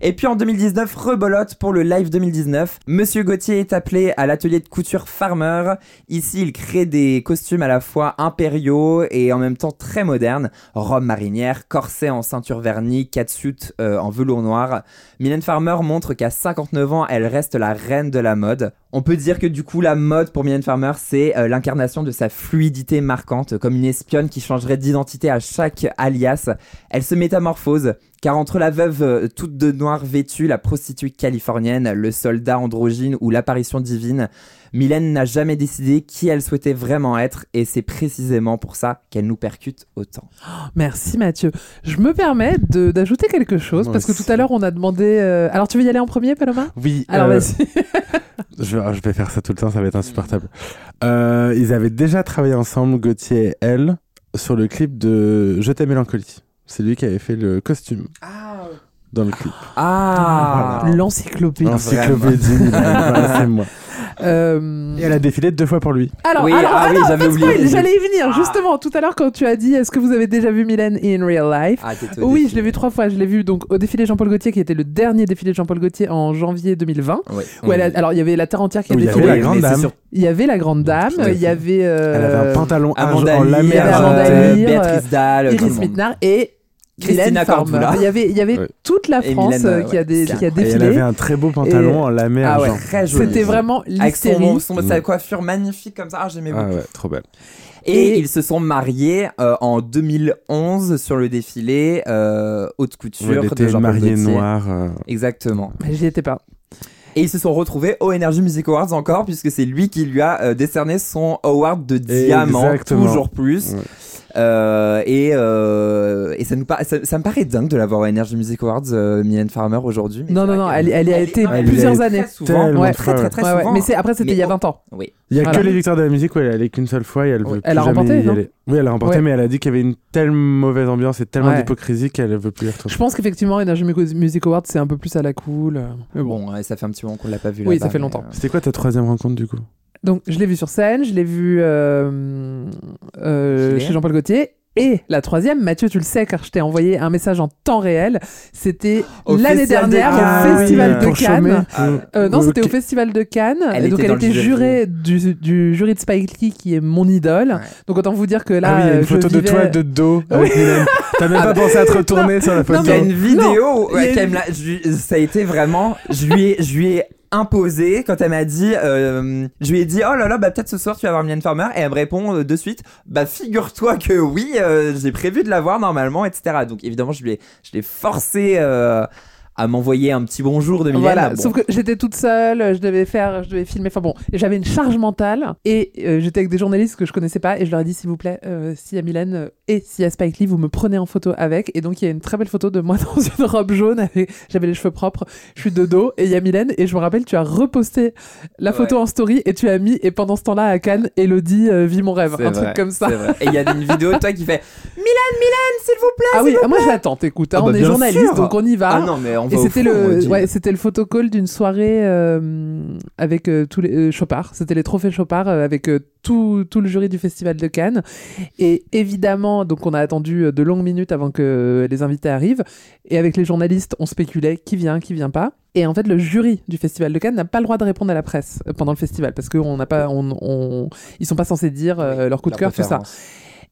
Et puis en 2019, rebolote pour le live 2019. Monsieur Gauthier est appelé à l'atelier de couture Farmer. Ici, il crée des costumes à la fois impériaux et en même temps très modernes. Robe marinière, corset en ceinture vernie, catsuit euh, en velours noir. Mylène Farmer montre qu'à 59 ans, elle reste la reine de la mode. On peut dire que du coup, la mode pour Mylène Farmer, c'est euh, l'incarnation de sa fluidité marquante, comme une espionne qui changerait d'identité à chaque alias. Elle se métamorphose, car entre la veuve euh, toute de noir vêtue, la prostituée californienne, le soldat androgyne ou l'apparition divine, Mylène n'a jamais décidé qui elle souhaitait vraiment être, et c'est précisément pour ça qu'elle nous percute autant. Merci Mathieu. Je me permets d'ajouter quelque chose Moi parce que tout à l'heure on a demandé. euh, Alors tu veux y aller en premier, Paloma? Oui. Alors vas-y. [LAUGHS] Je vais, je vais faire ça tout le temps, ça va être insupportable. Euh, ils avaient déjà travaillé ensemble, Gauthier et elle, sur le clip de Je t'aime mélancolie. C'est lui qui avait fait le costume dans le clip. Ah L'encyclopédie. L'encyclopédie, c'est moi. Euh, Et elle a défilé deux fois pour lui. Alors, Oui, alors, ah oui, non, oublié. j'allais y venir justement tout à l'heure quand tu as dit est-ce que vous avez déjà vu Mylène in real life? Ah, Oui, défilé. je l'ai vu trois fois. Je l'ai vu donc au défilé Jean-Paul Gaultier qui était le dernier défilé de Jean-Paul Gaultier en janvier 2020. Ouais. Où elle a- alors il y avait la terre entière qui a Oui, il y défilé. avait la grande dame. Il y avait la grande dame, il y avait euh, Elle avait un pantalon Amanda en lamé avait euh, Lear, Béatrice Dalle, le Iris. Mittenard et Christina. Cordula. Il y avait, il y avait Ouais. toute la Et France Mylène, euh, qui a, c'est qui a Et elle défilé. avait un très beau pantalon en lamé Ah ouais, argent. Très joli. C'était vraiment Avec son, l'hystérie. son, sa coiffure magnifique comme ça, ah, j'aimais Ah beaucoup. ouais, trop belle. Et, Et- ils se sont mariés euh, en 2011 sur le défilé euh, haute couture Jean-Paul mariée Gaultier. noire. euh, Exactement. Mais J'y étais pas. Et ils se sont retrouvés au Energy Music Awards encore, puisque c'est lui qui lui a euh, décerné son award de diamant, Exactement. toujours plus. Ouais. Euh, et euh, et ça, nous par- ça, ça me paraît dingue de l'avoir au Energy Music Awards, euh, Mylène Farmer aujourd'hui. mais Non, non, non, elle, elle y a été elle plusieurs été années. Très souvent, ouais, très très ouais. très Ouais, ouais, souvent. Mais c'est après, c'était il y a Mais 20 ans. Oui. Il y a Voilà. que les victoires de la musique où elle est allée qu'une seule fois et elle veut Ouais. plus Elle a jamais remporté, y non aller. Oui, elle a remporté, Ouais. mais elle a dit qu'il y avait une telle mauvaise ambiance et tellement Ouais. d'hypocrisie qu'elle veut plus y retourner. Je pense qu'effectivement, Energy Music Award, c'est un peu plus à la cool. Mais bon. Ouais, ça fait un petit moment qu'on l'a pas vu Oui, ça fait mais, longtemps. C'était quoi ta troisième rencontre du coup? Donc, je l'ai vu sur scène, je l'ai vu euh, euh, Chez Jean-Paul Gaultier. Et la troisième, Mathieu, tu le sais, car je t'ai envoyé un message en temps réel. C'était l'année dernière Cannes. au Festival Ah de Cannes. chômer. Ah, Euh, non, c'était au Festival de Cannes. Elle donc, était elle était jury. jurée du, du jury de Spike Lee, qui est mon idole. Donc, autant vous dire que là. Ah oui, il y a euh, une photo de toi de dos [LAUGHS] avec Mylène. T'as même pas pensé à te retourner sur la photo. Il y a une vidéo Non, où elle- il y a une- l'a- je lui- ça a été vraiment je lui ai je lui ai imposé quand elle m'a dit euh, je lui ai dit oh là là bah peut-être ce soir tu vas voir Mylène Farmer. Et elle me répond euh, de suite bah figure-toi que oui euh, j'ai prévu de la voir normalement etc donc évidemment je lui ai je l'ai forcé à m'envoyer un petit bonjour de Mylène Voilà, Bon. sauf que j'étais toute seule, je devais faire, je devais filmer. Enfin bon, j'avais une charge mentale et euh, j'étais avec des journalistes que je connaissais pas et je leur ai dit s'il vous plaît, euh, s'il y a Mylène euh, et s'il y a Spike Lee, vous me prenez en photo avec. Et donc il y a une très belle photo de moi [LAUGHS] dans une robe jaune, avec, j'avais les cheveux propres, je suis de dos et il y a Mylène et je me rappelle tu as reposté la photo Ouais. en story et tu as mis et pendant ce temps-là à Cannes, Elodie euh, vit mon rêve, C'est un vrai, truc comme ça. c'est vrai. et il y a une vidéo de toi qui fait [LAUGHS] Mylène Mylène s'il vous plaît Ah s'il oui, vous ah, moi plaît. je l'attends, écoute, hein, Ah on bah, est bien journaliste sûr. donc on y va. ah non mais on va Et c'était le, ouais, c'était le photocall d'une soirée euh, avec euh, tous les euh, Chopard. C'était les trophées Chopard avec tout, tout le jury du festival de Cannes. Et évidemment, donc on a attendu de longues minutes avant que les invités arrivent. Et avec les journalistes, on spéculait qui vient, qui vient pas. Et en fait, le jury du festival de Cannes n'a pas le droit de répondre à la presse pendant le festival parce qu'on n'a pas, on, on- ils sont pas censés dire leur coup de cœur, tout ça.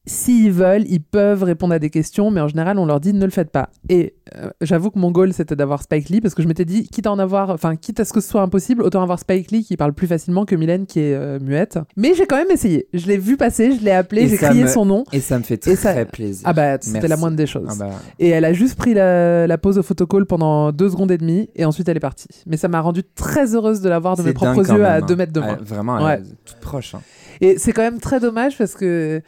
S'ils veulent, ils peuvent répondre à des questions, mais en général, on leur dit ne le faites pas. Et euh, j'avoue que mon goal, c'était d'avoir Spike Lee, parce que je m'étais dit, quitte à en avoir, enfin, quitte à ce que ce soit impossible, autant avoir Spike Lee qui parle plus facilement que Mylène qui est euh, muette. Mais j'ai quand même essayé. Je l'ai vu passer, je l'ai appelé, j'ai crié me- son nom. et ça me fait très ça- plaisir Ah bah, c'était la moindre des choses. Ah bah. Et elle a juste pris la, la pause au photocall pendant deux secondes et demie, et ensuite elle est partie. Mais ça m'a rendu très heureuse de la voir de mes propres yeux à hein. deux mètres de moi. Vraiment, Ouais. elle est toute proche. hein. Et c'est quand même très dommage parce que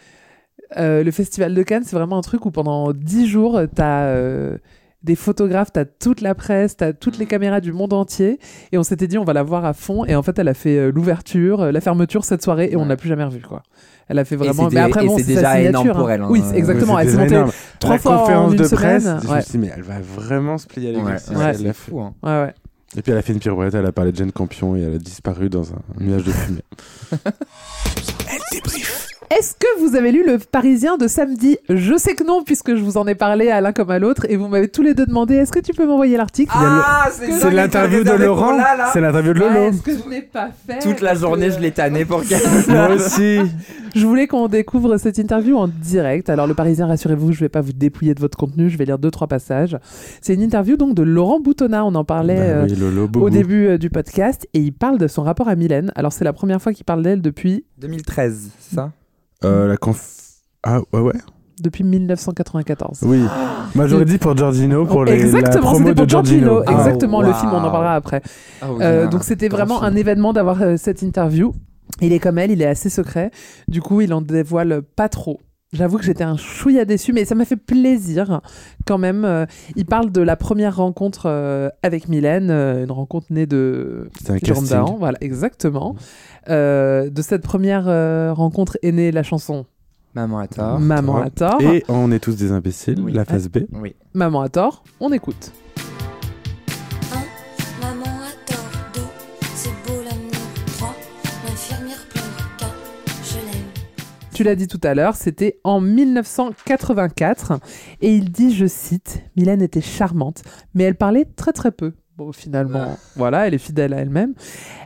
euh, le festival de Cannes, c'est vraiment un truc où pendant 10 jours, t'as euh, des photographes, t'as toute la presse, t'as toutes les caméras du monde entier. Et on s'était dit, on va la voir à fond. Et en fait, elle a fait euh, l'ouverture, euh, la fermeture cette soirée et on l'a plus jamais revue, quoi. Elle a fait vraiment. c'est Mais après, bon, c'est déjà énorme signature, pour hein. elle, hein. Oui, exactement. Elle s'est montée énorme. trois fois conférence en une de semaine. presse, je me Ouais. suis dit, mais elle va vraiment se plier à Ouais, l'exercice. ouais, Elle c'est l'a fou, fait. hein. Ouais, ouais. Et puis elle a fait une pirouette, elle a parlé de Jane Campion et elle a disparu dans un nuage de fumée. [LAUGHS] Est-ce que vous avez lu Le Parisien de samedi? Je sais que non, puisque je vous en ai parlé à l'un comme à l'autre, et vous m'avez tous les deux demandé est-ce que tu peux m'envoyer l'article? Ah, c'est l'interview de Laurent. C'est l'interview de Ouais, Lolo. ce que je n'ai pas fait. Toute la journée, que- je l'ai tanné pour [LAUGHS] qu'elle. Moi [LAUGHS] aussi. [LAUGHS] Je voulais qu'on découvre cette interview en direct. Alors, Le Parisien, rassurez-vous, je vais pas vous dépouiller de votre contenu, je vais lire deux, trois passages. C'est une interview donc de Laurent Boutonnat, on en parlait Bah euh, oui, Lolo, au début euh, du podcast, et il parle de son rapport à Mylène. Alors, c'est la première fois qu'il parle d'elle depuis, 2013, c'est ça? Euh, la conf... Ah ouais ouais. depuis 1994. Oui. Moi j'aurais dit pour Giorgino pour les, la Exactement, promo pour de Giorgino. Giorgino. Exactement, Oh, le film, on en parlera après. Ah oui, Euh, donc c'était vraiment film. un événement d'avoir euh, cette interview. Il est comme elle, il est assez secret. Du coup, il en dévoile pas trop. J'avoue que j'étais un chouïa déçu, mais ça m'a fait plaisir quand même. Euh, il parle de la première rencontre euh, avec Mylène, euh, une rencontre née de C'est un Jérôme casting. Dahan, voilà, exactement. Euh, de cette première euh, rencontre est née la chanson Maman à tort. Maman tort. Et On est tous des imbéciles, la phase B. Maman à tort, on écoute. tu l'as dit tout à l'heure, c'était en 1984. Et il dit, je cite, Mylène était charmante, mais elle parlait très très peu. Bon, finalement, voilà, elle est fidèle à elle-même.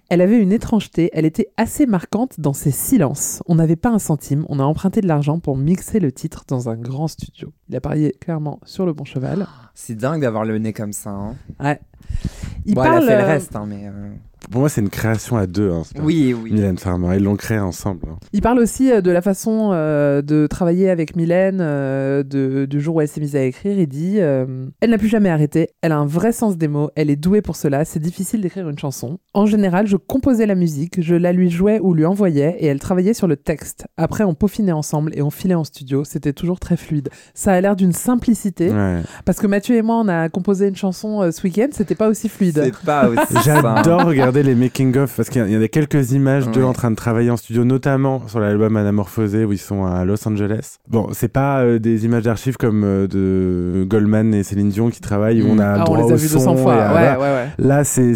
Elle avait une étrangeté, elle était assez marquante dans ses silences. On n'avait pas un centime, on a emprunté de l'argent pour mixer le titre dans un grand studio. Il a parié clairement sur le bon cheval. C'est dingue d'avoir le nez comme ça. hein. Ouais. Il Bon, parle. elle a fait le euh, reste, hein, mais. euh, Pour moi, c'est une création à deux. Hein, Oui, oui. Mylène Farmer, ils l'ont créé ensemble. hein. Il parle aussi euh, de la façon euh, de travailler avec Mylène euh, de- du jour où elle s'est mise à écrire. Il dit euh, Elle n'a plus jamais arrêté, elle a un vrai sens des mots, elle est douée pour cela, c'est difficile d'écrire une chanson. En général, je composais la musique, je la lui jouais ou lui envoyais et elle travaillait sur le texte. Après, on peaufinait ensemble et on filait en studio, c'était toujours très fluide. Ça a l'air d'une simplicité Ouais. parce que Mathieu et moi, on a composé une chanson euh, ce week-end, c'était pas aussi fluide. C'est pas aussi. [LAUGHS] J'adore ça. regarder les making-of parce qu'il y a- y, a des quelques images d'eux Ouais. en train de travailler en studio, notamment sur l'album Anamorphosé où ils sont à Los Angeles. Bon, c'est pas euh, des images d'archives comme euh, de Goldman et Céline Dion qui travaillent où on a Ah, on droit les a au vus son 200 et fois. à- Ouais, voilà. ouais, ouais. Là, c'est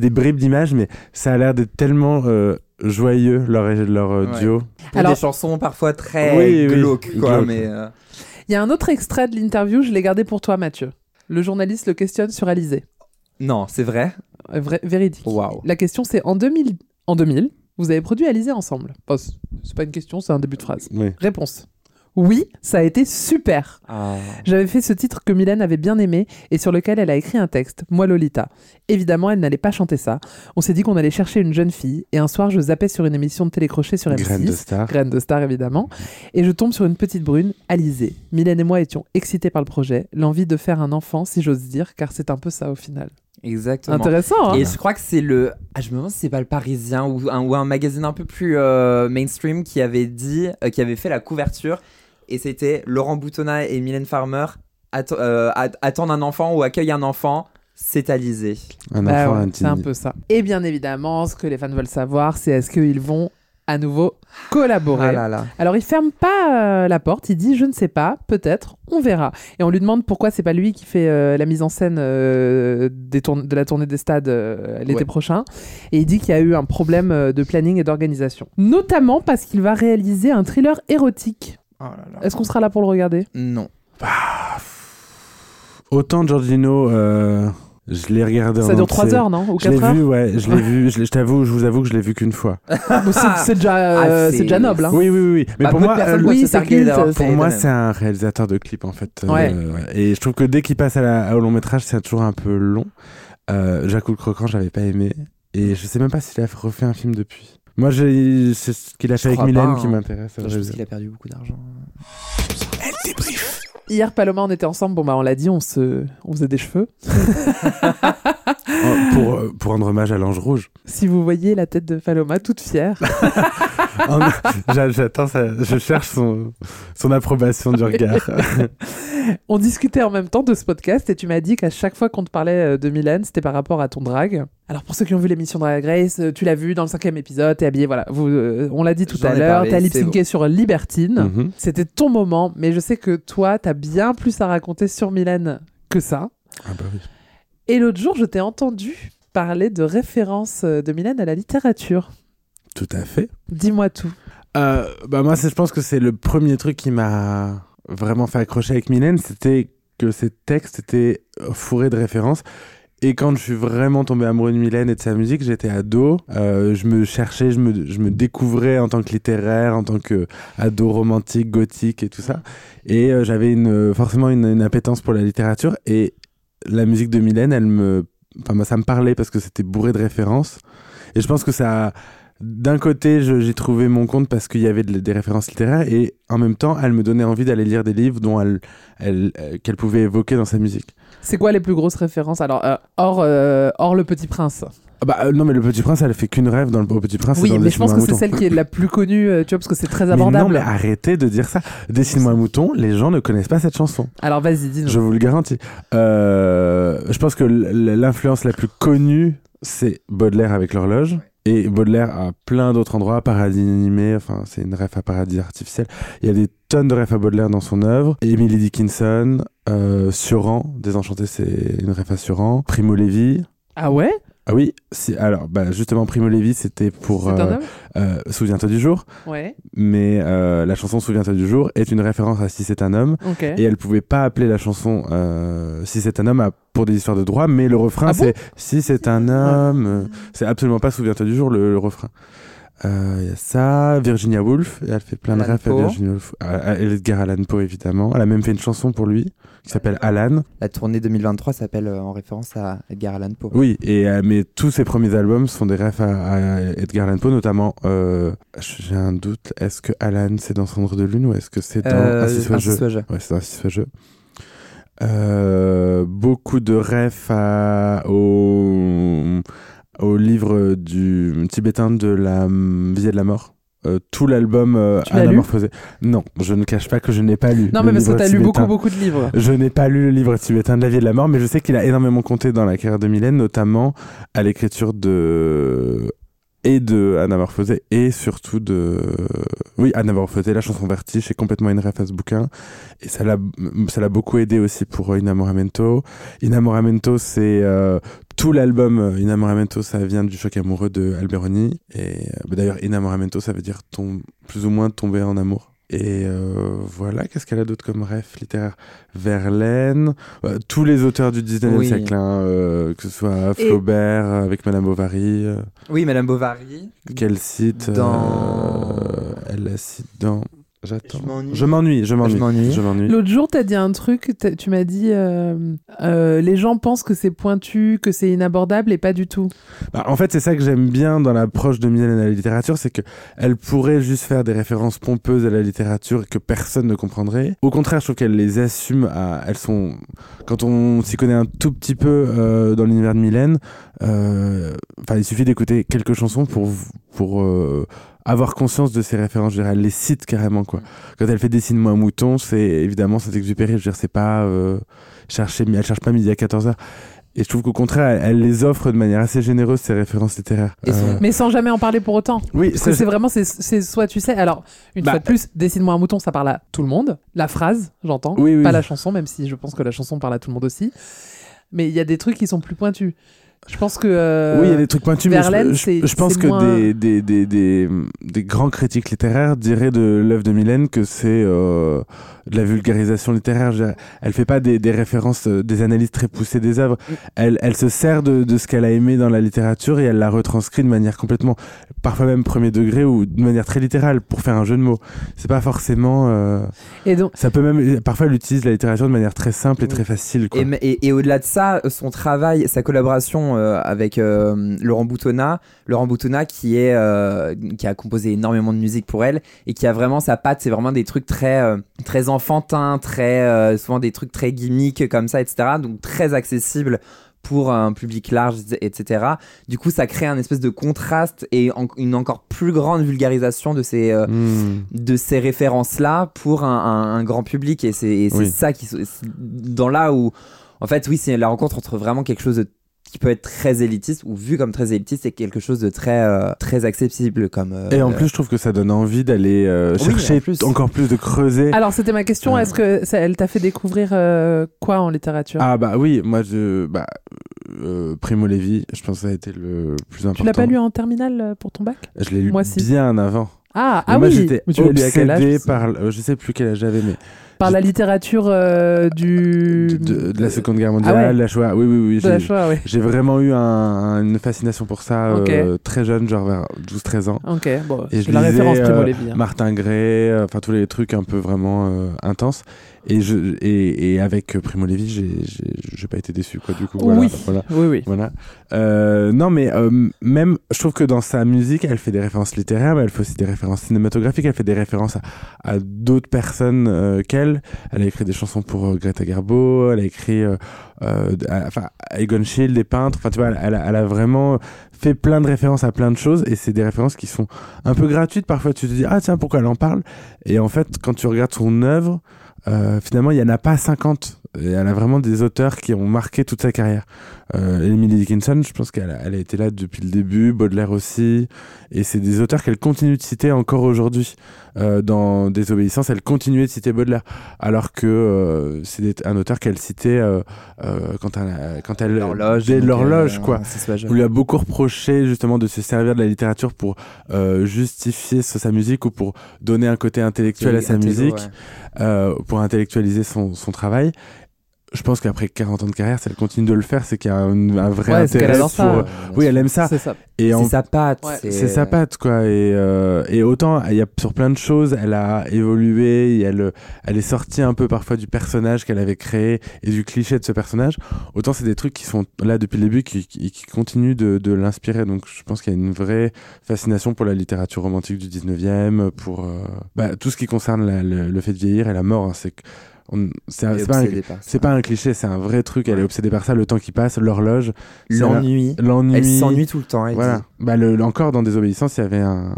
des bribes d'images, mais ça a l'air d'être tellement euh, joyeux leur, leur Ouais. duo. Pour Alors- des chansons parfois très Oui, oui, glauques, quoi. glauques. Mais euh, Il y a un autre extrait de l'interview, je l'ai gardé pour toi, Mathieu. Le journaliste le questionne sur Alizé. Non, c'est vrai. Euh, vrai- véridique. Waouh. La question, c'est en 2000, en 2000, vous avez produit Alizé ensemble. Enfin, c'est- c'est pas une question, c'est un début de phrase. Oui. Réponse. Oui, ça a été super. Ah. J'avais fait ce titre que Mylène avait bien aimé et sur lequel elle a écrit un texte, Moi Lolita. Évidemment, elle n'allait pas chanter ça. On s'est dit qu'on allait chercher une jeune fille et un soir, je zappais sur une émission de télécrochet sur M6. Graine de star. Graine de star, évidemment. Et je tombe sur une petite brune, Alizée. Mylène et moi étions excités par le projet, l'envie de faire un enfant, si j'ose dire, car c'est un peu ça au final. Exactement. Intéressant, hein Et je crois que c'est le. Ah, je me demande si c'est pas le Parisien ou un, ou un magazine un peu plus euh, mainstream qui avait dit, euh, qui avait fait la couverture. Et c'était Laurent Boutonnat et Mylène Farmer euh, at- attendent un enfant ou accueillent un enfant. C'est Alizé. Un Bah enfant ouais, c'est un peu ça. Et bien évidemment, ce que les fans veulent savoir, c'est est-ce qu'ils vont à nouveau collaborer. Ah là là. Alors il ferme pas euh, la porte, il dit je ne sais pas, peut-être, on verra. Et on lui demande pourquoi c'est pas lui qui fait euh, la mise en scène euh, des de la tournée des stades euh, l'été Ouais. prochain. Et il dit qu'il y a eu un problème euh, de planning et d'organisation. Notamment parce qu'il va réaliser un thriller érotique. Oh. Est-ce qu'on sera là pour le regarder? Non. Autant Giorgino, euh, je l'ai regardé en Ça dure 3 entier. heures, non Ou Je l'ai 4 heures vu, ouais, je l'ai vu. Je, t'avoue, je vous avoue que je l'ai vu qu'une fois. [LAUGHS] Bon, c'est- déjà, euh, Ah, c'est c'est- déjà noble. hein. Oui, oui, oui. Mais Bah, pour moi, euh, oui, c'est Pour moi, c'est un réalisateur de clips en fait. Euh, Ouais. Et je trouve que dès qu'il passe à la- au long métrage, c'est toujours un peu long. Euh, Jacques le Croquant, j'avais pas aimé. Et je sais même pas s'il a refait un film depuis. Moi, c'est ce qu'il a fait avec Mylène pas, qui hein. m'intéresse. Je pense qu'il a perdu beaucoup d'argent. Elle débrief. Hier, Paloma, on était ensemble. Bon, bah, on l'a dit, on, se... on faisait des cheveux. [LAUGHS] Oh, pour, euh, pour rendre hommage à l'ange rouge. Si vous voyez la tête de Paloma, toute fière. [LAUGHS] Oh, J'attends, je cherche son, son approbation du regard. [LAUGHS] on discutait en même temps de ce podcast et tu m'as dit qu'à chaque fois qu'on te parlait euh, de Mylène, c'était par rapport à ton drag. Alors pour ceux qui ont vu l'émission Drag Race, euh, tu l'as vu dans le cinquième épisode, t'es habillé, voilà. Vous, euh, on l'a dit tout à l'heure, t'as c'est lip-synké sur Libertine. Mhm. C'était ton moment, mais je sais que toi, t'as bien plus à raconter sur Mylène que ça. Ah bah oui. Et l'autre jour, je t'ai entendu parler de références euh, de Mylène à la littérature. Tout à fait. Dis-moi tout. Euh, bah moi, je pense que c'est le premier truc qui m'a vraiment fait accrocher avec Mylène, c'était que ses textes étaient fourrés de références. Et quand je suis vraiment tombé amoureux de Mylène et de sa musique, j'étais ado, euh, je me cherchais, je me, je me découvrais en tant que littéraire, en tant que ado romantique, gothique et tout ça. Et euh, j'avais une, forcément une, une appétence pour la littérature. Et la musique de Mylène, elle me, enfin, ça me parlait parce que c'était bourré de références. Et je pense que ça, d'un côté, j'ai trouvé mon compte parce qu'il y avait de- des références littéraires et en même temps, elle me donnait envie d'aller lire des livres dont elle, elle, euh, qu'elle pouvait évoquer dans sa musique. C'est quoi les plus grosses références? Alors, euh, hors, euh, hors Le Petit Prince. Ah Bah euh, non, mais le Petit Prince, elle fait qu'une rêve dans le Petit Prince. oui, dans mais je pense que c'est celle qui est la plus connue, euh, tu vois, parce que c'est très. Mais non, abordable. mais arrêtez de dire ça. Dessine-moi un mouton, les gens ne connaissent pas cette chanson. Alors vas-y, dis-nous. Je vous le garantis. Euh, je pense que l'influence la plus connue, c'est Baudelaire avec l'horloge. Et Baudelaire a plein d'autres endroits, paradis animé, enfin c'est une ref à paradis artificiel. Il y a des tonnes de refs à Baudelaire dans son œuvre. Emily Dickinson, euh, Suran, Désenchanté c'est une ref à Suran. Primo Levi. Ah ouais? Ah oui, alors bah, justement Primo Levi c'était pour euh, euh, Souviens-toi du jour, Ouais. mais euh, la chanson Souviens-toi du jour est une référence à Si c'est un homme. Et elle pouvait pas appeler la chanson Si c'est un homme à- pour des histoires de droit, mais le refrain Ah bon? c'est Si c'est un homme, c'est absolument pas Souviens-toi du jour le, le refrain. Il y a ça, Virginia Woolf, elle fait plein de refs à. Virginia Woolf, à, à Edgar Allan Poe évidemment. Elle a même fait une chanson pour lui qui s'appelle Alan. La tournée 2023 s'appelle euh, en référence à Edgar Allan Poe. Oui, et euh, mais tous ses premiers albums sont des refs à, à Edgar Allan Poe, notamment. euh, J'ai un doute. Est-ce que Alan c'est dans Cendre de lune ou est-ce que c'est dans Euh, Ainsi soit Ainsi je soit je. Ouais, c'est dans Ainsi soit je. Euh, beaucoup de refs à- au, au livre du tibétain de la vie et de la mort. Euh, tout l'album euh, Anamorphosé. Non, je ne cache pas que je n'ai pas lu. Non, mais parce que t'as lu beaucoup, beaucoup de livres. Je n'ai pas lu le livre tibétain de la vie et de la mort, mais je sais qu'il a énormément compté dans la carrière de Mylène, notamment à l'écriture de et de Anamorphosé et surtout de oui Anamorphosé la chanson Vertige est complètement une ref à ce bouquin et ça l'a beaucoup aidé aussi pour Inamoramento Inamoramento c'est euh, tout l'album euh, Inamoramento ça vient du choc amoureux de Alberoni et euh, bah, d'ailleurs Inamoramento ça veut dire tom- plus ou moins tomber en amour et euh, voilà, qu'est-ce qu'elle a d'autre comme ref littéraire? Verlaine, euh, tous les auteurs du 19e Oui. siècle, hein, euh, que ce soit Flaubert avec Madame Bovary, Oui, Madame Bovary. qu'elle cite Dans- Elle la cite dans. J'attends. Je m'ennuie. Je m'ennuie, je m'ennuie. L'autre jour, t'as dit un truc, tu m'as dit euh, euh, les gens pensent que c'est pointu, que c'est inabordable et pas du tout. Bah, en fait, c'est ça que j'aime bien dans l'approche de Mylène à la littérature, c'est que elle pourrait juste faire des références pompeuses à la littérature que personne ne comprendrait. Au contraire, je trouve qu'elle les assume. À, elles sont, quand on s'y connaît un tout petit peu euh, dans l'univers de Mylène, euh, enfin, il suffit d'écouter quelques chansons pour pour euh, avoir conscience de ces références. Je dire, elle les cite carrément quoi. Quand elle fait dessine-moi un mouton, c'est évidemment Saint-Exupéry. Je veux dire, c'est pas euh, chercher, elle cherche pas midi à 14h. Et je trouve qu'au contraire, elle, elle les offre de manière assez généreuse, ces références littéraires. Euh, Mais sans jamais en parler pour autant. oui, Parce que c'est vraiment, c'est- c'est soit tu sais. Alors, une Bah, fois de plus, dessine-moi un mouton, ça parle à tout le monde. La phrase, j'entends. Oui, oui. Pas la chanson, même si je pense que la chanson parle à tout le monde aussi. Mais il y a des trucs qui sont plus pointus. Je pense que. euh, Oui, il y a des trucs pointus, mais je, je- c'est- je pense que moins- des, des, des, des, des grands critiques littéraires diraient de l'œuvre de Mylène que c'est euh, de la vulgarisation littéraire. Dire, Elle fait pas des, des références, euh, des analyses très poussées des œuvres. Elle, elle se sert de, de ce qu'elle a aimé dans la littérature et elle la retranscrit de manière complètement, parfois même premier degré ou de manière très littérale pour faire un jeu de mots. C'est pas forcément. euh, Et donc, Ça peut même. Parfois, elle utilise la littérature de manière très simple et très facile. Quoi. Et, et- et au-delà de ça, son travail, sa collaboration euh, avec euh, Laurent Boutonnat, Laurent Boutonnat qui est euh, qui a composé énormément de musique pour elle et qui a vraiment sa patte, c'est vraiment des trucs très très enfantins, très souvent des trucs très gimmicks comme ça, etc. Donc très accessible pour un public large, etc. Du coup, ça crée un espèce de contraste et en- une encore plus grande vulgarisation de ces euh, Hmm. de ces références-là pour un, un- un grand public. Et c'est Oui. ça qui. Dans là où. En fait, oui, c'est la rencontre entre vraiment quelque chose de- qui peut être très élitiste ou vu comme très élitiste et quelque chose de très, euh, très accessible. Comme, euh, Et en plus, je trouve que ça donne envie d'aller euh, Oui, chercher en plus. encore plus de creuser. alors c'était ma question. Euh. Est-ce que ça, elle t'a fait découvrir euh, quoi en littérature? Ah bah oui, moi je bah euh, Primo Levi, je pense que ça a été le plus important. Tu l'as pas lu en terminale euh, pour ton bac? Je l'ai lu Moi, si. bien avant. Ah, ah moi oui. j'étais obsédé par euh, je sais plus quel âge j'avais mais Par la littérature euh, du de, de la Seconde Guerre mondiale, Ah ouais. la Shoah. Oui oui oui, de la j'ai- Shoah, oui. J'ai vraiment eu un- un- une fascination pour ça euh, Ok. très jeune, genre vers 12-13 ans. Ok, bon, Et c'est je la lisais, référence Primo euh, Levi. hein. Martin Gray, euh, enfin tous les trucs un peu vraiment euh, intenses. Et, je, et, et avec Primo Levi, j'ai- pas été déçu quoi du coup. Voilà, Oui. voilà. Oui, oui. Voilà. Euh, non, mais euh, même, je trouve que dans sa musique, elle fait des références littéraires, mais elle fait aussi des références cinématographiques. Elle fait des références à, à d'autres personnes euh, qu'elle. Elle a écrit des chansons pour euh, Greta Garbo. Elle a écrit, euh, enfin, Egon Schiele, des peintres. Enfin, tu vois, elle, elle a, elle a vraiment fait plein de références à plein de choses, et c'est des références qui sont un peu gratuites. Parfois, tu te dis, ah tiens, pourquoi elle en parle? Et en fait, quand tu regardes son œuvre. Euh, finalement, il n'y en a pas 50 Et elle a vraiment des auteurs qui ont marqué toute sa carrière. Euh, Emily Dickinson, je pense qu'elle a, elle a été là depuis le début, Baudelaire aussi, et c'est des auteurs qu'elle continue de citer encore aujourd'hui. Euh, dans Désobéissance, elle continuait de citer Baudelaire, alors que euh, c'est un auteur qu'elle citait euh, euh, quand elle, quand elle L'horloge, dès l'horloge, quoi. On lui a beaucoup reproché justement de se servir de la littérature pour euh, justifier sa musique ou pour donner un côté intellectuel à sa musique, ouais. Euh, pour intellectualiser son, son travail. Je pense qu'après 40 ans de carrière, si elle continue de le faire, c'est qu'il y a un, un vrai Ouais, intérêt adore ça. pour- Ouais, Oui, elle aime ça. C'est ça. Et C'est en- sa patte. c'est sa patte, quoi. Et, euh, et autant, il y a sur plein de choses, elle a évolué, et elle, elle est sortie un peu parfois du personnage qu'elle avait créé et du cliché de ce personnage. Autant, c'est des trucs qui sont là depuis le début, qui, qui, qui continuent de, de l'inspirer. Donc, je pense qu'il y a une vraie fascination pour la littérature romantique du 19e, pour euh, bah, tout ce qui concerne la- le, le fait de vieillir et la mort. hein. c'est c'est pas, pas un cliché, c'est un vrai truc. Elle est obsédée par ça, le temps qui passe, l'horloge. L'ennui. la- L'ennui. Elle s'ennuie tout le temps. Elle Voilà. dit. Bah, le, le- encore dans Désobéissance, il y avait un.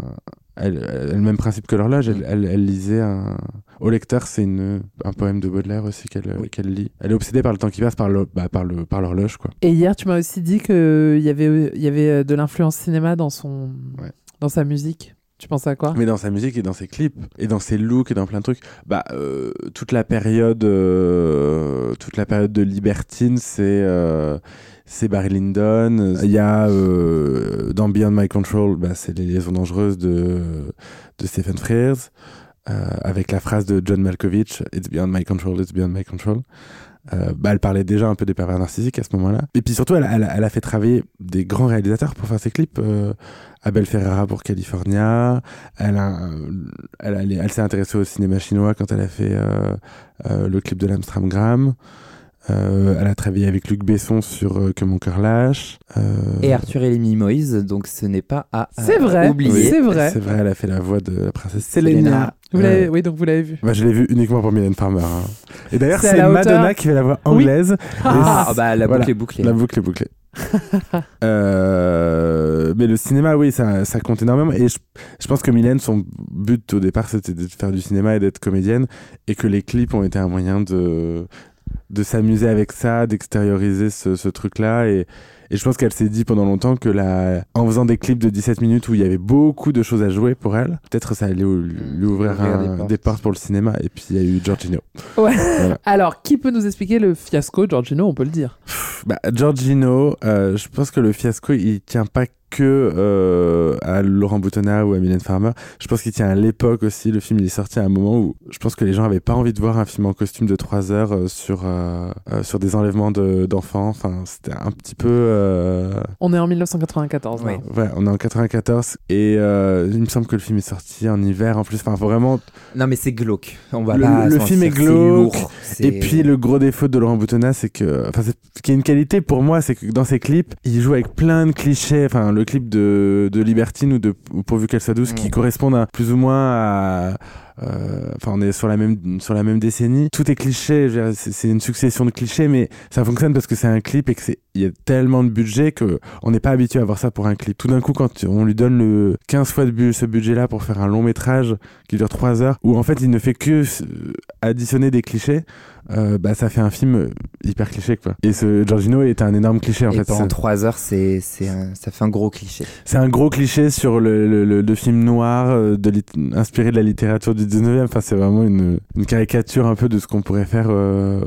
Elle, elle- le même principe que l'horloge, Mm. elle, elle, elle lisait un. Au lecteur, c'est une, un poème de Baudelaire aussi qu'elle qu'elle lit. Elle est obsédée par le temps qui passe, par le, bah, par le, par l'horloge, quoi. Et hier, tu m'as aussi dit qu'il y avait, il y avait euh, de l'influence cinéma dans, son, dans sa musique. Tu penses à quoi Mais dans sa musique et dans ses clips et dans ses looks et dans plein de trucs, bah euh, toute la période, euh, toute la période de Libertine, c'est euh, c'est Barry Lyndon. Il y a euh, dans Beyond My Control, bah, c'est les liaisons dangereuses de de Stephen Frears euh, avec la phrase de John Malkovich, It's beyond my control, it's beyond my control. Euh, bah, elle parlait déjà un peu des pervers narcissiques à ce moment-là. Et puis surtout, elle, elle, elle a fait travailler des grands réalisateurs pour faire ses clips. Euh, Abel Ferrara pour California. Elle, elle, elle s'est intéressée au cinéma chinois quand elle a fait euh, euh, le clip de l'Amstramgram. Euh, elle a travaillé avec Luc Besson sur euh, Que mon cœur lâche. Euh, Et Arthur et les Mimoïse, donc ce n'est pas à C'est vrai, oublier. c'est vrai. C'est vrai, elle a fait la voix de la princesse Selena. Selena. Vous l'avez- Oui, donc vous l'avez vu. Bah, je l'ai vu uniquement pour Mylène Farmer. hein. Et d'ailleurs, C'est Madonna hauteur. qui fait la voix Oui. anglaise. Ah, ah bah, la boucle est bouclée. La boucle est bouclée. [LAUGHS] Euh, mais le cinéma, oui, ça, ça compte énormément. Et je, je pense que Mylène, son but au départ, c'était de faire du cinéma et d'être comédienne. Et que les clips ont été un moyen de, de s'amuser avec ça, d'extérioriser ce, ce truc-là. Et, et je pense qu'elle s'est dit pendant longtemps que la, en faisant des clips de 17 minutes où il y avait beaucoup de choses à jouer pour elle, peut-être ça allait lui, lui ouvrir des un- portes. des portes pour le cinéma. Et puis il y a eu Giorgino. Ouais. Voilà. [LAUGHS] Alors, qui peut nous expliquer le fiasco, Giorgino? On peut le dire. Bah, Giorgino, euh, je pense que le fiasco, il tient pas que euh, à Laurent Boutonnat ou à Mylène Farmer. Je pense qu'il tient à l'époque aussi. Le film, il est sorti à un moment où je pense que les gens avaient pas envie de voir un film en costume de 3 heures euh, sur, euh, euh, sur des enlèvements de- d'enfants. enfin, c'était un petit peu... euh, On est en 1994. là. Ouais, on est en 94 et euh, il me semble que le film est sorti en hiver en plus. Enfin, vraiment. Non, mais c'est glauque. On va le, pas le film est glauque. lourd. Et puis le gros défaut de Laurent Boutonnat, c'est que, enfin, ce qui est une qualité pour moi, c'est que dans ses clips, il joue avec plein de clichés. Enfin, le clip de, de Libertine ou de ou Pourvu qu'elle soit douce, qui correspondent à, plus ou moins à. euh, Enfin, on est sur la même sur la même décennie. Tout est cliché. C'est une succession de clichés, mais ça fonctionne parce que c'est un clip et que c'est il y a tellement de budget que on n'est pas habitué à voir ça pour un clip. Tout d'un coup, quand on lui donne le 15 fois de bu- ce budget-là pour faire un long métrage qui dure 3 heures, où en fait il ne fait que additionner des clichés, euh, bah ça fait un film euh, hyper cliché quoi. Et ce Giorgino est un énorme cliché en Et fait. C'est- 3 heures, c'est, c'est un- ça fait un gros cliché. C'est un gros cliché sur le, le, le- le film noir euh, de inspiré de la littérature du 19e. Enfin, c'est vraiment une, une caricature un peu de ce qu'on pourrait faire euh,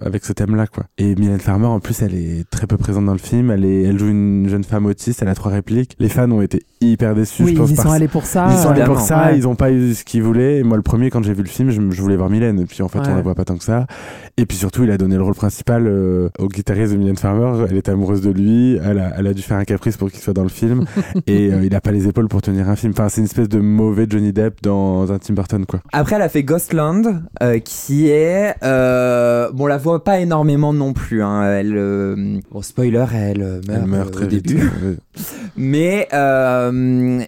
avec ce thème-là, quoi. Et Mylène Farmer, en plus, elle est très peu présente dans le film. Elle, est, elle joue une jeune femme autiste. Elle a trois répliques. Les fans ont été hyper déçus. Oui, je pense, ils y par- sont allés pour ça, Ils sont allés pour ça. Ouais. Ils ont pas eu ce qu'ils voulaient. Et moi, le premier, quand j'ai vu le film, je, je voulais voir Mylène. Et puis, en fait, Ouais. on la voit pas tant que ça. Et puis surtout, il a donné le rôle principal euh, au guitariste de Mylène Farmer. Elle était amoureuse de lui. Elle a, elle a dû faire un caprice pour qu'il soit dans le film. [LAUGHS] et euh, il a pas les épaules pour tenir un film. Enfin, c'est une espèce de mauvais Johnny Depp dans un Tim Burton, quoi. Après, elle a fait Ghostland, euh, qui est. euh, bon, on la voit pas énormément non plus. Hein. Elle, euh, bon, spoiler, elle meurt, Elle meurt très au vite. début. [LAUGHS] Mais.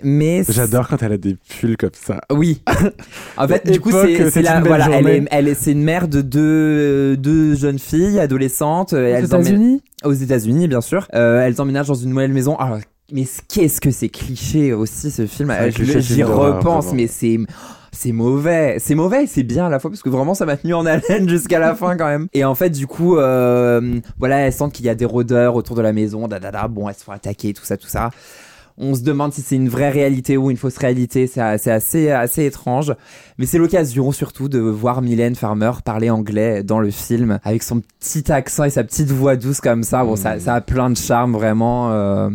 mais J'adore quand elle a des pulls comme ça. Oui. [LAUGHS] En fait, du coup, c'est la voilà, est, elle est, c'est une mère de deux, deux jeunes filles, adolescentes. Aux États-Unis Aux États-Unis, bien sûr. Euh, elles emménagent dans une nouvelle maison. Alors, mais qu'est-ce que c'est cliché aussi ce film? Euh, J'y repense, mais c'est c'est mauvais, c'est mauvais et c'est bien à la fois parce que vraiment ça m'a tenu en haleine [LAUGHS] jusqu'à la fin quand même. Et en fait, du coup, euh, voilà, elles sentent qu'il y a des rôdeurs autour de la maison, da, da, da, bon, elles se font attaquer, tout ça, tout ça. On se demande si c'est une vraie réalité ou une fausse réalité, c'est assez, assez étrange. Mais c'est l'occasion surtout de voir Mylène Farmer parler anglais dans le film avec son petit accent et sa petite voix douce comme ça. Bon, ça, ça a plein de charme vraiment. euh,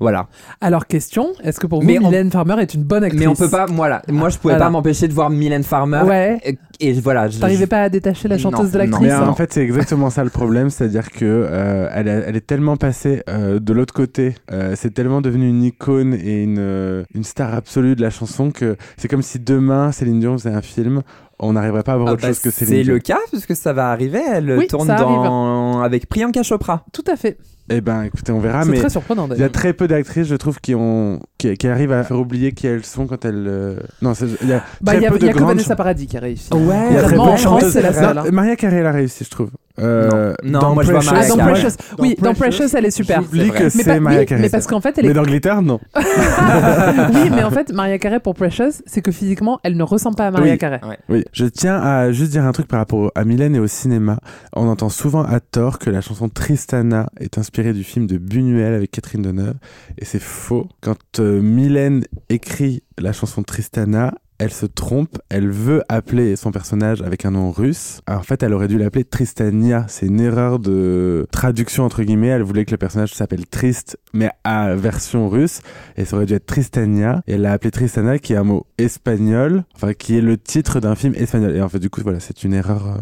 voilà. Alors, question est-ce que pour vous, Mais on- Mylène Farmer est une bonne actrice Mais on peut pas, voilà. Moi, je pouvais pas m'empêcher de voir Mylène Farmer. Ouais. Et, et voilà. je- T'arrivais pas à détacher la Non, chanteuse de l'actrice Mais hein en fait, c'est exactement ça le problème, c'est-à-dire que euh, elle, a- elle est tellement passée euh, de l'autre côté, euh, c'est tellement devenu une icône et une, euh, une star absolue de la chanson que c'est comme si demain Céline Dion faisait un film, on n'arriverait pas à voir Ah autre bah, chose que Céline c'est Dion. le cas puisque ça va arriver. Elle Oui, tourne dans... avec Priyanka Chopra. Tout à fait. Eh ben, écoutez, on verra, c'est mais très surprenant il y a très peu d'actrices, je trouve, qui ont qui, qui arrivent à faire oublier qui elles sont quand elles. euh, Non, c'est- il y a Bah, très il y a, peu il y de a que grandes Vanessa Paradis qui a réussi. Ouais, Il y a très Vraiment, peu en de chanteuses. c'est la seule. hein. Non, Maria Carey, elle a réussi, je trouve. Euh, Non. Non, dans moi, je vois Precious- Mariah Ah, dans. Precious. Oui, dans Precious, elle est super. J'oublie que Mais, c'est pas- Maria oui, Carey. mais parce qu'en fait, elle Mais est. dans Glitter, non. [LAUGHS] oui, mais en fait, Maria Carey pour Precious, c'est que physiquement, elle ne ressemble pas à Maria Oui. Carey. Ouais. Oui, je tiens à juste dire un truc par rapport à Mylène et au cinéma. On entend souvent à tort que la chanson Tristana est inspirée du film de Buñuel avec Catherine Deneuve. Et c'est faux. Quand euh, Mylène écrit la chanson Tristana, elle se trompe, elle veut appeler son personnage avec un nom russe. Alors, en fait, elle aurait dû l'appeler Tristania. C'est une erreur de traduction entre guillemets. Elle voulait que le personnage s'appelle Trist, mais à version russe. Et ça aurait dû être Tristania. Et elle l'a appelé Tristana, qui est un mot espagnol, enfin qui est le titre d'un film espagnol. Et en fait, du coup, voilà, c'est une erreur. euh,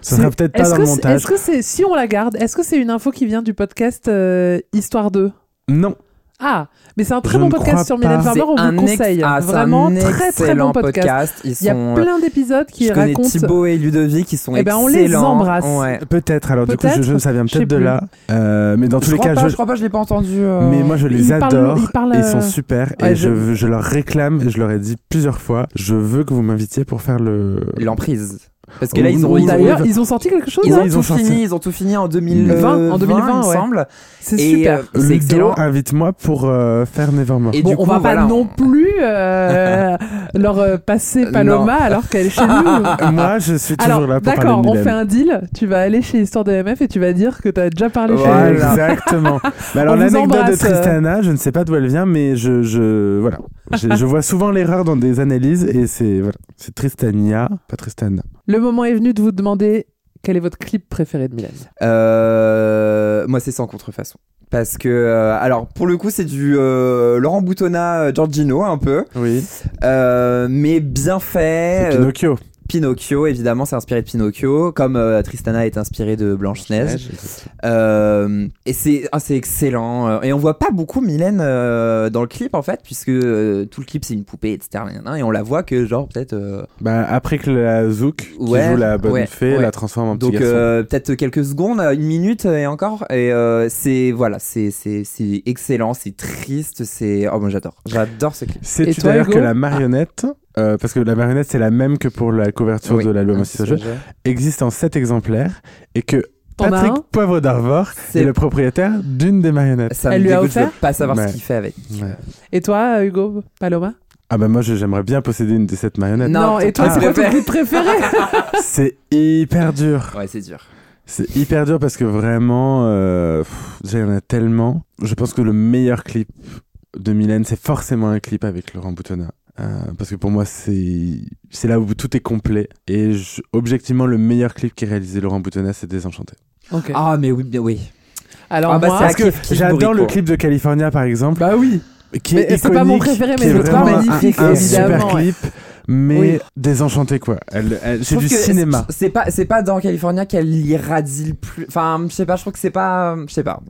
Ça sera peut-être pas dans le montage. Est-ce que c'est, si on la garde, est-ce que c'est une info qui vient du podcast euh, Histoire 2 Non. Ah, mais c'est un très Je bon podcast sur. Mylène Farmer, on vous ex- conseille. ah, Vraiment, un très très bon podcast. Ils Il y a euh, plein d'épisodes qui je connais racontent. Thibaut et Ludovic qui sont Eh ben, on les excellents. embrasse. Ouais. Peut-être. Alors, du coup, je, je- ça vient peut-être de plus. là. Euh, mais dans tous les cas, pas, je. je crois pas, je l'ai pas entendu. euh, Mais moi, je les adore. Ils euh, sont super. ouais, et je... je- je leur réclame, et je leur ai dit plusieurs fois, je veux que vous m'invitiez pour faire le. l'emprise. Parce que là, ils ont, ils ont, ils ont sorti quelque chose ils ont ils tout ont sorti. fini, ils ont tout fini en 2020, en 2020, il me ouais. semble. C'est super. euh, c'est excellent. invite-moi pour euh, faire Nevermore. Et Bon, du on coup, va voilà, pas non on- plus euh, [LAUGHS] leur euh, passer Paloma alors qu'elle est chez nous. [LAUGHS] Moi, je suis toujours Alors, là pour parler d'accord, on fait un deal. Tu vas aller chez Histoire de MF et tu vas dire que tu as déjà parlé Voilà. chez Exactement. Mais [LAUGHS] alors On l'anecdote de. Tristana, je ne sais pas d'où elle vient, mais je, je voilà, je, je vois souvent l'erreur dans des analyses et c'est voilà, c'est Tristania, pas Tristana. Le moment est venu de vous demander quel est votre clip préféré de Mylène. Euh, moi, c'est sans contrefaçon. Parce que, euh, alors, pour le coup, c'est du euh, Laurent Boutonnat, euh, Giorgino, un peu. Oui. Euh, mais bien fait. Euh, Pinocchio. Pinocchio, évidemment, c'est inspiré de Pinocchio, comme euh, Tristana est inspiré de Blanche-Neige. Euh, et c'est ah, c'est excellent. Euh, Et on voit pas beaucoup Mylène euh, dans le clip, en fait, puisque euh, tout le clip, c'est une poupée, etc. Et on la voit que, genre, peut-être... euh, Bah, après que la Zouk, qui Ouais, joue la bonne ouais, fée, ouais. la transforme en petit Donc garçon. euh, peut-être quelques secondes, une minute et encore. Et euh, c'est voilà, c'est c'est c'est excellent, c'est triste, c'est oh moi j'adore, j'adore ce clip. Sais-tu d'ailleurs que la marionnette, euh, parce que la marionnette c'est la même que pour la couverture Oui. de l'album Un Aussi sujet. existe en 7 exemplaires et que Patrick Poivre d'Arvor est le propriétaire d'une des marionnettes. Ça Elle lui a offert pas savoir Ouais. ce qu'il fait avec. Ouais. Et toi, Hugo Paloma? Ah bah moi j'aimerais bien posséder une des 7 marionnettes. Non, et toi, c'est quoi ton clip préféré? [LAUGHS] C'est hyper dur. Ouais, c'est dur. C'est hyper dur parce que vraiment, euh, il y en a tellement. Je pense que le meilleur clip de Mylène, c'est forcément un clip avec Laurent Boutonnat. Euh, parce que pour moi, c'est c'est là où tout est complet. Et je- objectivement, le meilleur clip qu'ait réalisé Laurent Boutonnat, c'est Désenchanté. Ah mais oui, bien oui. Alors Ah bah, moi, c'est Parce que j'adore le clip de California, par exemple. bah oui. qui Mais est c'est pas mon préféré, mais qui est je le trouve vraiment un- magnifique, un, évidemment, super ouais. clip, mais Oui. désenchanté quoi. Elle, elle- Je c'est trouve du que cinéma. C'est pas c'est pas dans California qu'elle irradie le plus. Enfin, je sais pas, je trouve que c'est pas je sais pas.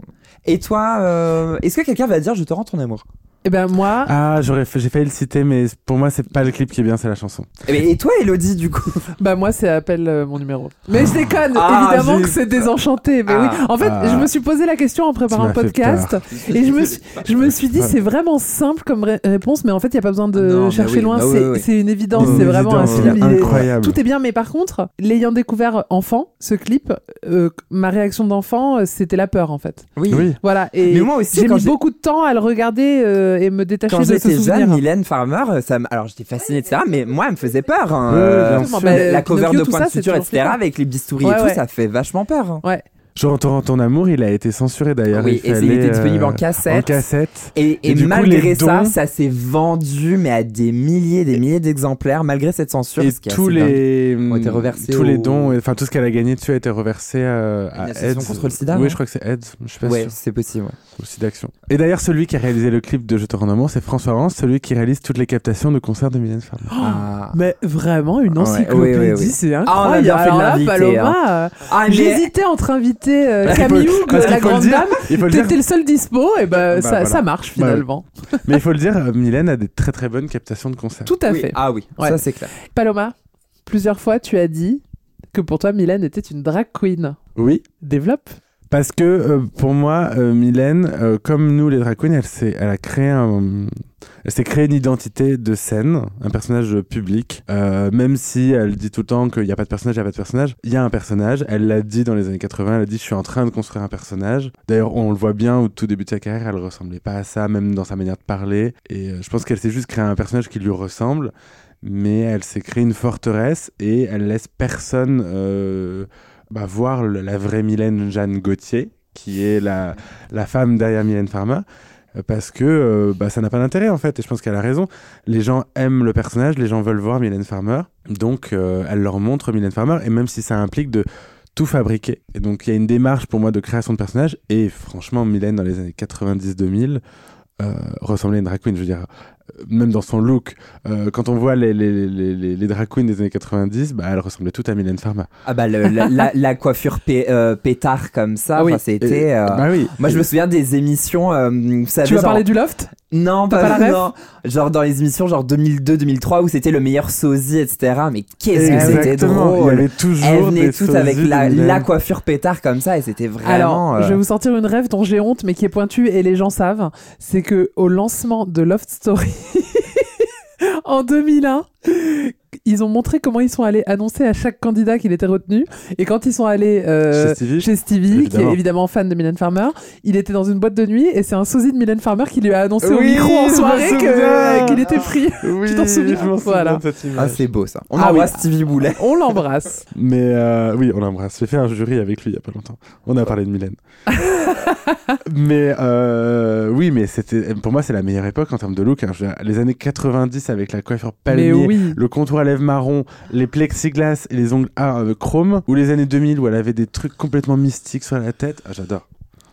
Et toi, euh, est-ce que quelqu'un va dire je te rends ton amour Et ben moi, Ah, j'aurais fait- j'ai failli le citer, mais pour moi, c'est pas le clip qui est bien, c'est la chanson. Et et toi, Elodie, du coup? bah moi c'est appelle euh, mon numéro. Mais je déconne, Ah, évidemment que c'est désenchanté. Mais Ah. oui, en fait, Ah. je me suis posé la question en préparant le fait podcast et je me suis, je me suis dit c'est vraiment simple comme ré- réponse, mais en fait il y a pas besoin de Non, chercher oui, loin. bah oui, c'est oui, une évidence, c'est vraiment un film. est- incroyable. Tout est bien, mais par contre, l'ayant découvert enfant, ce clip, euh, ma réaction d'enfant, euh, c'était la peur en fait. Oui. Oui. Voilà. Et Mais moi aussi, j'ai mis j'ai- beaucoup de temps à le regarder euh, euh, et me détacher Quand de ce j'étais souvenir. jeune, Mylène Farmer, euh, ça, m- alors j'étais fascinée, etc. Mais moi, elle me faisait peur. hein. Euh, bien sûr. la, la Bah, cover Pinocchio, de tout Point ça, de c'est Suture, toujours etc. flippant. Avec les bistouris Ouais, et tout, ouais. ça fait vachement peur. hein. Ouais. Je retourne ton amour, il a été censuré d'ailleurs. Oui, il et fallait, était disponible en euh, cassette. En cassette. Et, Et et du coup, malgré ça, dons- ça s'est vendu, mais à des milliers, des milliers d'exemplaires, malgré cette censure. Et ce qui est tous les, ont été reversés tous les dons, enfin tout ce qu'elle a gagné dessus a été reversé euh, à AIDS. contre le sida, Oui, je crois que c'est AIDS. Je suis pas Ouais, c'est possible. ouais. Au sida Action. Et d'ailleurs, celui qui a réalisé le clip de Je te rends amour, c'est François Rance, celui qui réalise toutes les captations de concerts de Mylène Farmer. Ah. [GASPS] Mais vraiment une Ouais, encyclopédie, oui, oui, oui. c'est Ah, on a incroyable. bien fait de l'inviter, Paloma, hein. euh, Ah, mais- j'hésitais entre inviter euh, Camille Parce Houg, la grande dire, dame. T'étais le seul dispo, et ben Bah, ça, voilà. ça marche Bah, finalement. Mais il faut le dire, Mylène a des très très bonnes captations de concerts. Tout à Oui. fait. Ah oui, Ouais. ça c'est clair. Paloma, plusieurs fois tu as dit que pour toi Mylène était une drag queen. Oui. Développe. Parce que euh, pour moi, euh, Mylène, euh, comme nous les drag queens, elle, elle a créé un, elle s'est créé une identité de scène, un personnage public. Euh, même si elle dit tout le temps qu'il n'y a pas de personnage, il n'y a pas de personnage, il y a un personnage. Elle l'a dit dans les années 80, elle a dit je suis en train de construire un personnage. D'ailleurs, on le voit bien au tout début de sa carrière, elle ressemblait pas à ça, même dans sa manière de parler. Et euh, je pense qu'elle s'est juste créé un personnage qui lui ressemble. Mais elle s'est créée une forteresse et elle laisse personne euh, bah, voir la vraie Mylène Jeanne Gauthier, qui est la, la femme derrière Mylène Farmer, parce que euh, bah, ça n'a pas d'intérêt en fait, et je pense qu'elle a raison. Les gens aiment le personnage, les gens veulent voir Mylène Farmer, donc euh, elle leur montre Mylène Farmer, et même si ça implique de tout fabriquer. Et donc il y a une démarche pour moi de création de personnage, et franchement, Mylène dans les années 90-2000 euh, ressemblait à une drag queen, je veux dire. Même dans son look, Euh, quand on voit les, les, les, les, les drag queens des années 90, bah, elle ressemblait toute à Mylène Farmer. Ah bah le- la, la- la coiffure pé- euh, pétard comme ça, Oui. enfin, c'était. euh, Bah oui. Moi je me souviens des émissions. euh, vous savez, Tu vas genre- parler du loft? Non, pas, pas la non. Genre dans les émissions genre 2002-2003 où c'était le meilleur sosie, etc. Mais qu'est-ce que c'était drôle. Il y avait toujours Elles des toutes avec la, coiffure pétard comme ça et c'était vraiment. Alors, euh, je vais vous sortir une rêve dont j'ai honte, mais qui est pointue et les gens savent. C'est que au lancement de Loft Story [LAUGHS] en 2001, ils ont montré comment ils sont allés annoncer à chaque candidat qu'il était retenu. Et quand ils sont allés euh, Chez Stevie. chez Stevie, qui est évidemment fan de Mylène Farmer, il était dans une boîte de nuit et c'est un sosie de Mylène Farmer qui lui a annoncé au micro en soirée qu'il était pris. [LAUGHS] Oui, tu t'en souviens je m'en souviens Voilà. Ah, c'est beau ça. On Ah embrasse oui. Stevie Boulet. On l'embrasse. [LAUGHS] Mais euh, oui, on l'embrasse. J'ai fait un jury avec lui il y a pas longtemps. On a parlé de Mylène. [LAUGHS] mais euh, oui, mais c'était pour moi c'est la meilleure époque en termes de look. hein. Les années 90 avec la coiffure palmier, le contour à lèvres marron, les plexiglas et les ongles ah, euh, chrome, ou les années 2000 où elle avait des trucs complètement mystiques sur la tête. Ah, j'adore.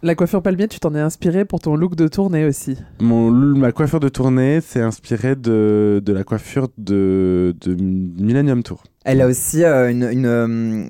La coiffure palmier, tu t'en es inspiré pour ton look de tournée aussi. Mon, ma coiffure de tournée s'est inspirée de, de la coiffure de, de Millennium Tour. Elle a aussi euh, une, une, euh,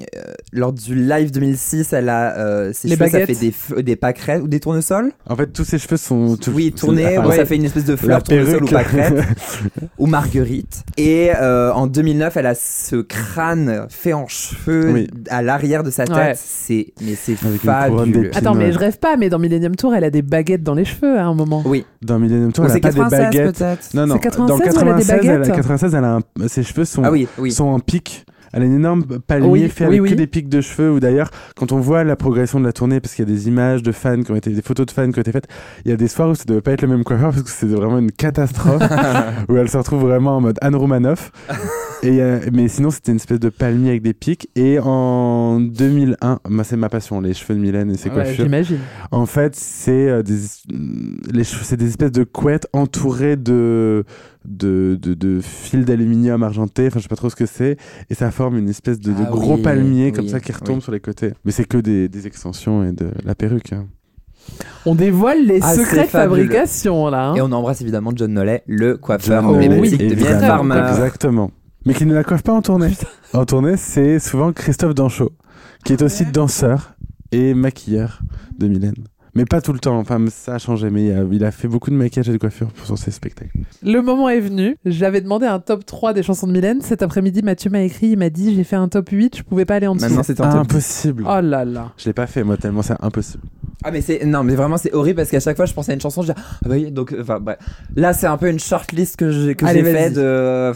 lors du live 2006, elle a euh, ses Les cheveux, ça fait des, des pâquerettes ou des tournesols. En fait, tous ses cheveux sont. tout- Oui, tournés, ouais. ça fait une espèce de fleur tournesol ou pâquerette [LAUGHS] ou marguerite. Et euh, en 2009, elle a ce crâne fait en cheveux Oui. à l'arrière de sa tête. Ouais. C'est mais c'est fabuleux. Attends, mais je rêve pas, mais dans Millennium Tour, elle a des baguettes dans les cheveux à un moment. Oui, Dans Millennium Tour, Ou elle a pas des 96 baguettes. Non, non. C'est 96 dans où elle a des 96, elle a, baguettes 96, elle a un- ses cheveux sont, Ah oui, oui. sont en pic. Elle a une énorme palmier Oui, fait oui, avec oui. que des pics de cheveux. Ou d'ailleurs, quand on voit la progression de la tournée, parce qu'il y a des images de fans qui ont été, des photos de fans qui ont été faites, il y a des soirs où ça devait pas être le même coiffeur parce que c'était vraiment une catastrophe. [LAUGHS] où elle se retrouve vraiment en mode Anne Romanoff. Et, euh, mais sinon, c'était une espèce de palmier avec des pics. Et en 2001, moi, c'est ma passion, les cheveux de Mylène et ses Ouais, coiffures. J'imagine. En fait, c'est euh, des, les cheveux- c'est des espèces de couettes entourées de, de, de, de fils d'aluminium argenté. Enfin, je sais pas trop ce que c'est. Et ça forme une espèce de, de Ah gros oui, palmiers comme oui, ça qui retombent oui. sur les côtés. Mais c'est que des, des extensions et de la perruque. hein. On dévoile les Ah, secrets de fabrication, là. hein. Et on embrasse évidemment John Nollet, le coiffeur emblématique de Mylène Farmer. Exactement. Mais qui ne la coiffe pas en tournée. [LAUGHS] en tournée, c'est souvent Christophe Danchot, qui est aussi danseur et maquilleur de Mylène. Mais pas tout le temps, enfin ça a changé, mais il a, il a fait beaucoup de maquillage et de coiffure pour ses spectacles. Le moment est venu. J'avais demandé un top 3 des chansons de Mylène. Cet après-midi, Mathieu m'a écrit, il m'a dit j'ai fait un top 8, je pouvais pas aller en dessous. Maintenant top Impossible. Oh là là. Je l'ai pas fait moi tellement c'est impossible. Ah mais c'est non mais vraiment c'est horrible parce qu'à chaque fois je pensais à une chanson je dis ah bah oui donc enfin bref là c'est un peu une shortlist que j'ai que j'ai fait de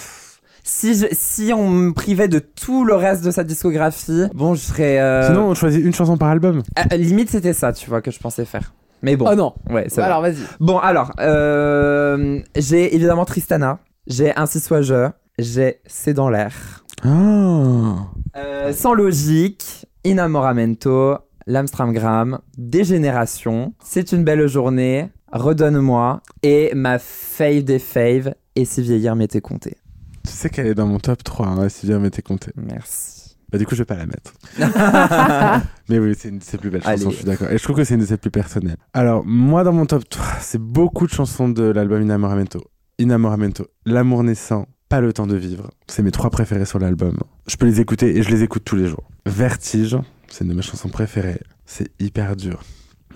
si je- si on me privait de tout le reste de sa discographie bon je serais euh, Sinon on choisit une chanson par album. à- à limite c'était ça tu vois que je pensais faire Mais bon. Oh non. Ouais, c'est Alors vrai. vas-y. Bon, alors, euh, j'ai évidemment Tristana, j'ai Ainsi soit-je, j'ai C'est dans l'air, Ah. Euh, Sans logique, Inamoramento, L'Amstramgram, Dégénération, C'est une belle journée, Redonne-moi, et ma fave des faves, Et si vieillir m'était compté. Tu sais qu'elle est dans mon top 3, hein, si bien m'était compté. Merci. Bah, du coup, je vais pas la mettre. [LAUGHS] Mais oui, c'est une de ses plus belles Allez. chansons, je suis d'accord. Et je trouve que c'est une de ses plus personnelles. Alors, moi, dans mon top 3, c'est beaucoup de chansons de l'album Inamoramento. Inamoramento, L'amour naissant, Pas le temps de vivre. C'est mes trois préférés sur l'album. Je peux les écouter et je les écoute tous les jours. Vertige, c'est une de mes chansons préférées. C'est hyper dur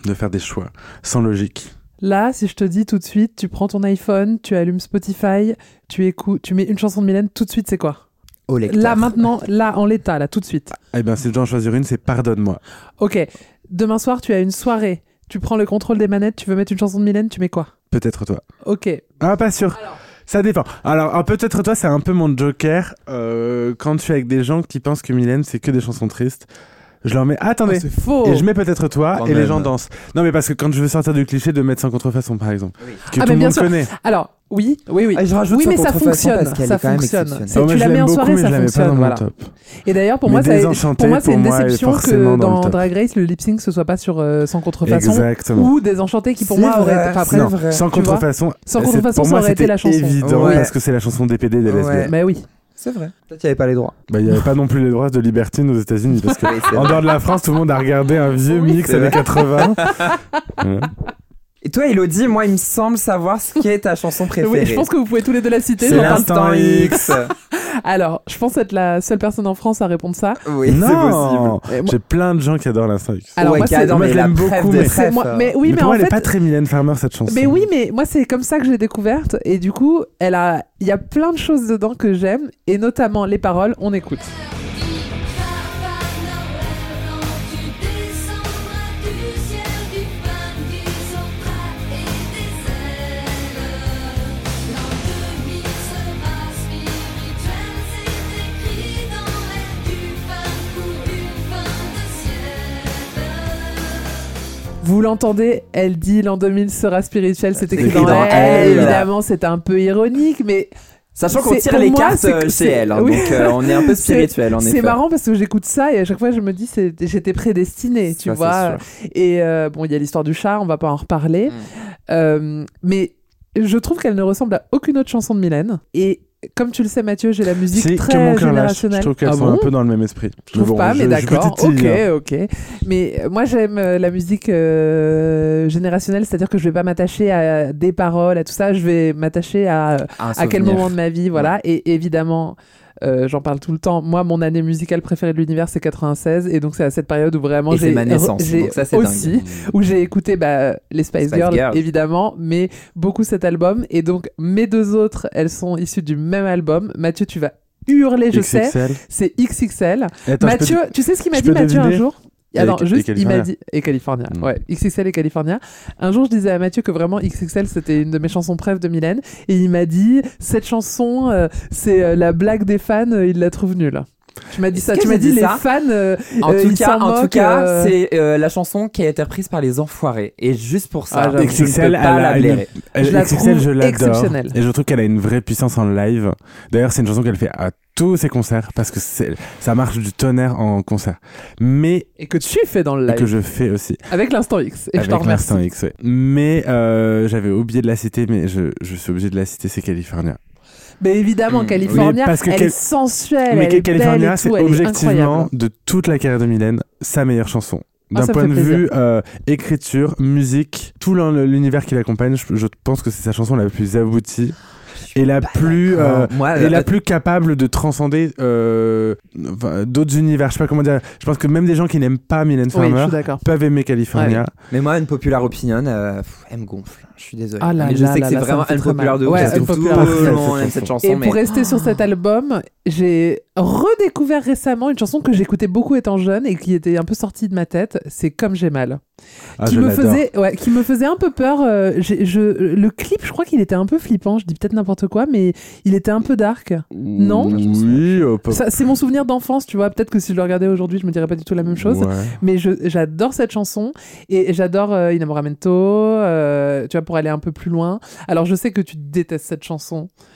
de faire des choix sans logique. Là, si je te dis tout de suite, tu prends ton iPhone, tu allumes Spotify, tu écoutes, tu mets une chanson de Mylène, tout de suite, c'est quoi? Au lecteur. Là, maintenant, là, en l'état, là, tout de suite. Eh bien, si je dois en choisir une, c'est Pardonne-moi. Ok. Demain soir, tu as une soirée. Tu prends le contrôle des manettes, tu veux mettre une chanson de Mylène, tu mets quoi? Peut-être toi. Ok. Ah, pas sûr. Ça dépend. Alors, ah, peut-être toi, c'est un peu mon joker. euh, quand je suis avec des gens qui pensent que Mylène, c'est que des chansons tristes, je leur mets attendez. Oh, c'est faux. et je mets peut-être toi Quand et les gens dansent. Non, mais parce que quand je veux sortir du cliché de mettre sans contrefaçon, par exemple, que Ah, tout mais le bien monde sûr. connaît. Alors, oui, oui, oui. Ah, je rajoute oui, Sans mais ça contrefaçon fonctionne. parce qu'elle Ça fonctionne. Oh, tu la mets en soirée, mais ça fonctionne. voilà. top. Et d'ailleurs, pour Mais moi, ça, pour moi, c'est une déception que dans. Drag Race, le lip sync ce soit pas sur euh, sans contrefaçon Exactement. ou Désenchanté qui pour moi aurait. vrai, Enfin, après, c'est Non, vrai. sans contrefaçon. Sans contrefaçon, pour ça moi, aurait été c'était la chanson. évident parce que c'est la chanson DPD des lesbiennes. Bah oui. C'est vrai. Peut-être qu'il n'y avait pas les droits. Bah, il n'y avait pas non plus les droits de libertine aux États-Unis parce que [LAUGHS] en dehors de la France, tout le monde a regardé un vieux Oui, mix années vrai. 80. [LAUGHS] Ouais. Et toi, Elodie, moi, il me semble savoir ce qui est ta chanson préférée. [LAUGHS] Oui, je pense que vous pouvez tous les deux la citer. c'est l'instant X. [LAUGHS] Alors, je pense être la seule personne en France à répondre ça. oui, c'est non, possible. Et moi- j'ai plein de gens qui adorent l'instant X. Alors, ouais, moi, c'est- je la l'aime beaucoup, mais- C'est moi- mais oui, mais mais, pour en moi, elle est pas très Mylène Farmer cette chanson. Mais oui, mais moi c'est comme ça que je l'ai découverte et du coup, elle a, il y a plein de choses dedans que j'aime et notamment les paroles. On écoute. Vous l'entendez, elle dit l'an 2000 sera spirituel, c'est écrit, dans, dans elle. elle. Évidemment, c'est un peu ironique, mais Sachant qu'on tire les moi, cartes c'est- euh, chez elle, hein, oui. donc euh, on est un peu [LAUGHS] spirituel en effet. c'est marrant parce que j'écoute ça et à chaque fois je me dis j'étais prédestinée, tu Ça, vois. Et euh, bon, il y a l'histoire du chat, on va pas en reparler. Mm. Euh, mais je trouve qu'elle ne ressemble à aucune autre chanson de Mylène. Et comme tu le sais, Mathieu, j'ai la musique C'est très que mon lâche. Je générationnelle. trouve qu'elles Ah sont bon un peu dans le même esprit. Je trouve bon, pas, mais je- d'accord. Ok, ok. Mais euh, moi, j'aime euh, la musique euh, générationnelle, c'est-à-dire que je vais pas m'attacher à des paroles, à tout ça. Je vais m'attacher à, à quel moment de ma vie, voilà. Et évidemment, euh, j'en parle tout le temps. Moi, mon année musicale préférée de l'univers, c'est 96. Et donc, c'est à cette période où vraiment j'ai ma naissance, j'ai donc ça, c'est aussi dingue. où j'ai écouté bah, les Spice, Spice Girls, Girls. évidemment, mais beaucoup cet album. Et donc, mes deux autres, elles sont issues du même album. Mathieu, tu vas hurler, je sais. XXL. C'est XXL. Attends, peux Mathieu, tu sais ce qu'il m'a dit Mathieu un jour? Et juste, il m'a dit. Et California. Mm. Ouais, XXL et California. Un jour, je disais à Mathieu que vraiment XXL, c'était une de mes chansons préf de Mylène. Et il m'a dit Cette chanson, euh, c'est euh, la blague des fans, euh, il la trouve nulle. Tu m'as dit ça. que Tu m'as dit dit les fans. euh, En euh, tout ils cas, en tout cas, euh, c'est euh, la chanson qui a été reprise par les Enfoirés. Et juste pour ça, Ah, je ne XXL, peux pas a la blairer. Je la trouve je exceptionnelle. Et je trouve qu'elle a une vraie puissance en live. D'ailleurs, c'est une chanson qu'elle fait à tous ses concerts parce que ça marche du tonnerre en concert. Mais Et que tu fais dans le live. que je fais aussi. Avec l'instant X. Et je avec t'en remercie. l'instant X, ouais. Mais euh, j'avais oublié de la citer, mais je, je suis obligé de la citer, c'est California. Mais évidemment, Mm. California, parce que elle Cal- est sensuelle. mais elle est California, c'est objectivement incroyable. de toute la carrière de Mylène, sa meilleure chanson. Ah, D'un point de plaisir. vue euh, écriture, musique, tout l'un- l'univers qui l'accompagne, je, je pense que c'est sa chanson la plus aboutie et la plus euh, Moi, et euh, la plus capable de transcender euh, enfin, d'autres univers. Je sais pas comment dire. Je pense que même des gens qui n'aiment pas Mylène Oui, je Farmer suis d'accord. peuvent aimer California. Mais moi, une populaire opinion, euh, pff, elle me gonfle. Je suis désolé. Ah là mais je là sais là que c'est là, ça vraiment me fait une très populaire mal. de ouf. Ouais, parce que une tout le monde aime cette chanson. Et mais... pour rester sur cet album, j'ai redécouvert récemment une chanson que j'écoutais beaucoup étant jeune et qui était un peu sortie de ma tête. C'est Comme j'ai mal. Ah, qui me faisait ouais, qui me faisait un peu peur euh, je, le clip je crois qu'il était un peu flippant je dis peut-être n'importe quoi mais il était un peu dark. Non Oui, euh, c'est mon souvenir d'enfance tu vois. Peut-être que si je le regardais aujourd'hui je me dirais pas du tout la même chose. Ouais. mais je- j'adore cette chanson et j'adore euh, Inamoramento euh, tu vois pour aller un peu plus loin. Alors je sais que tu détestes cette chanson. Euh,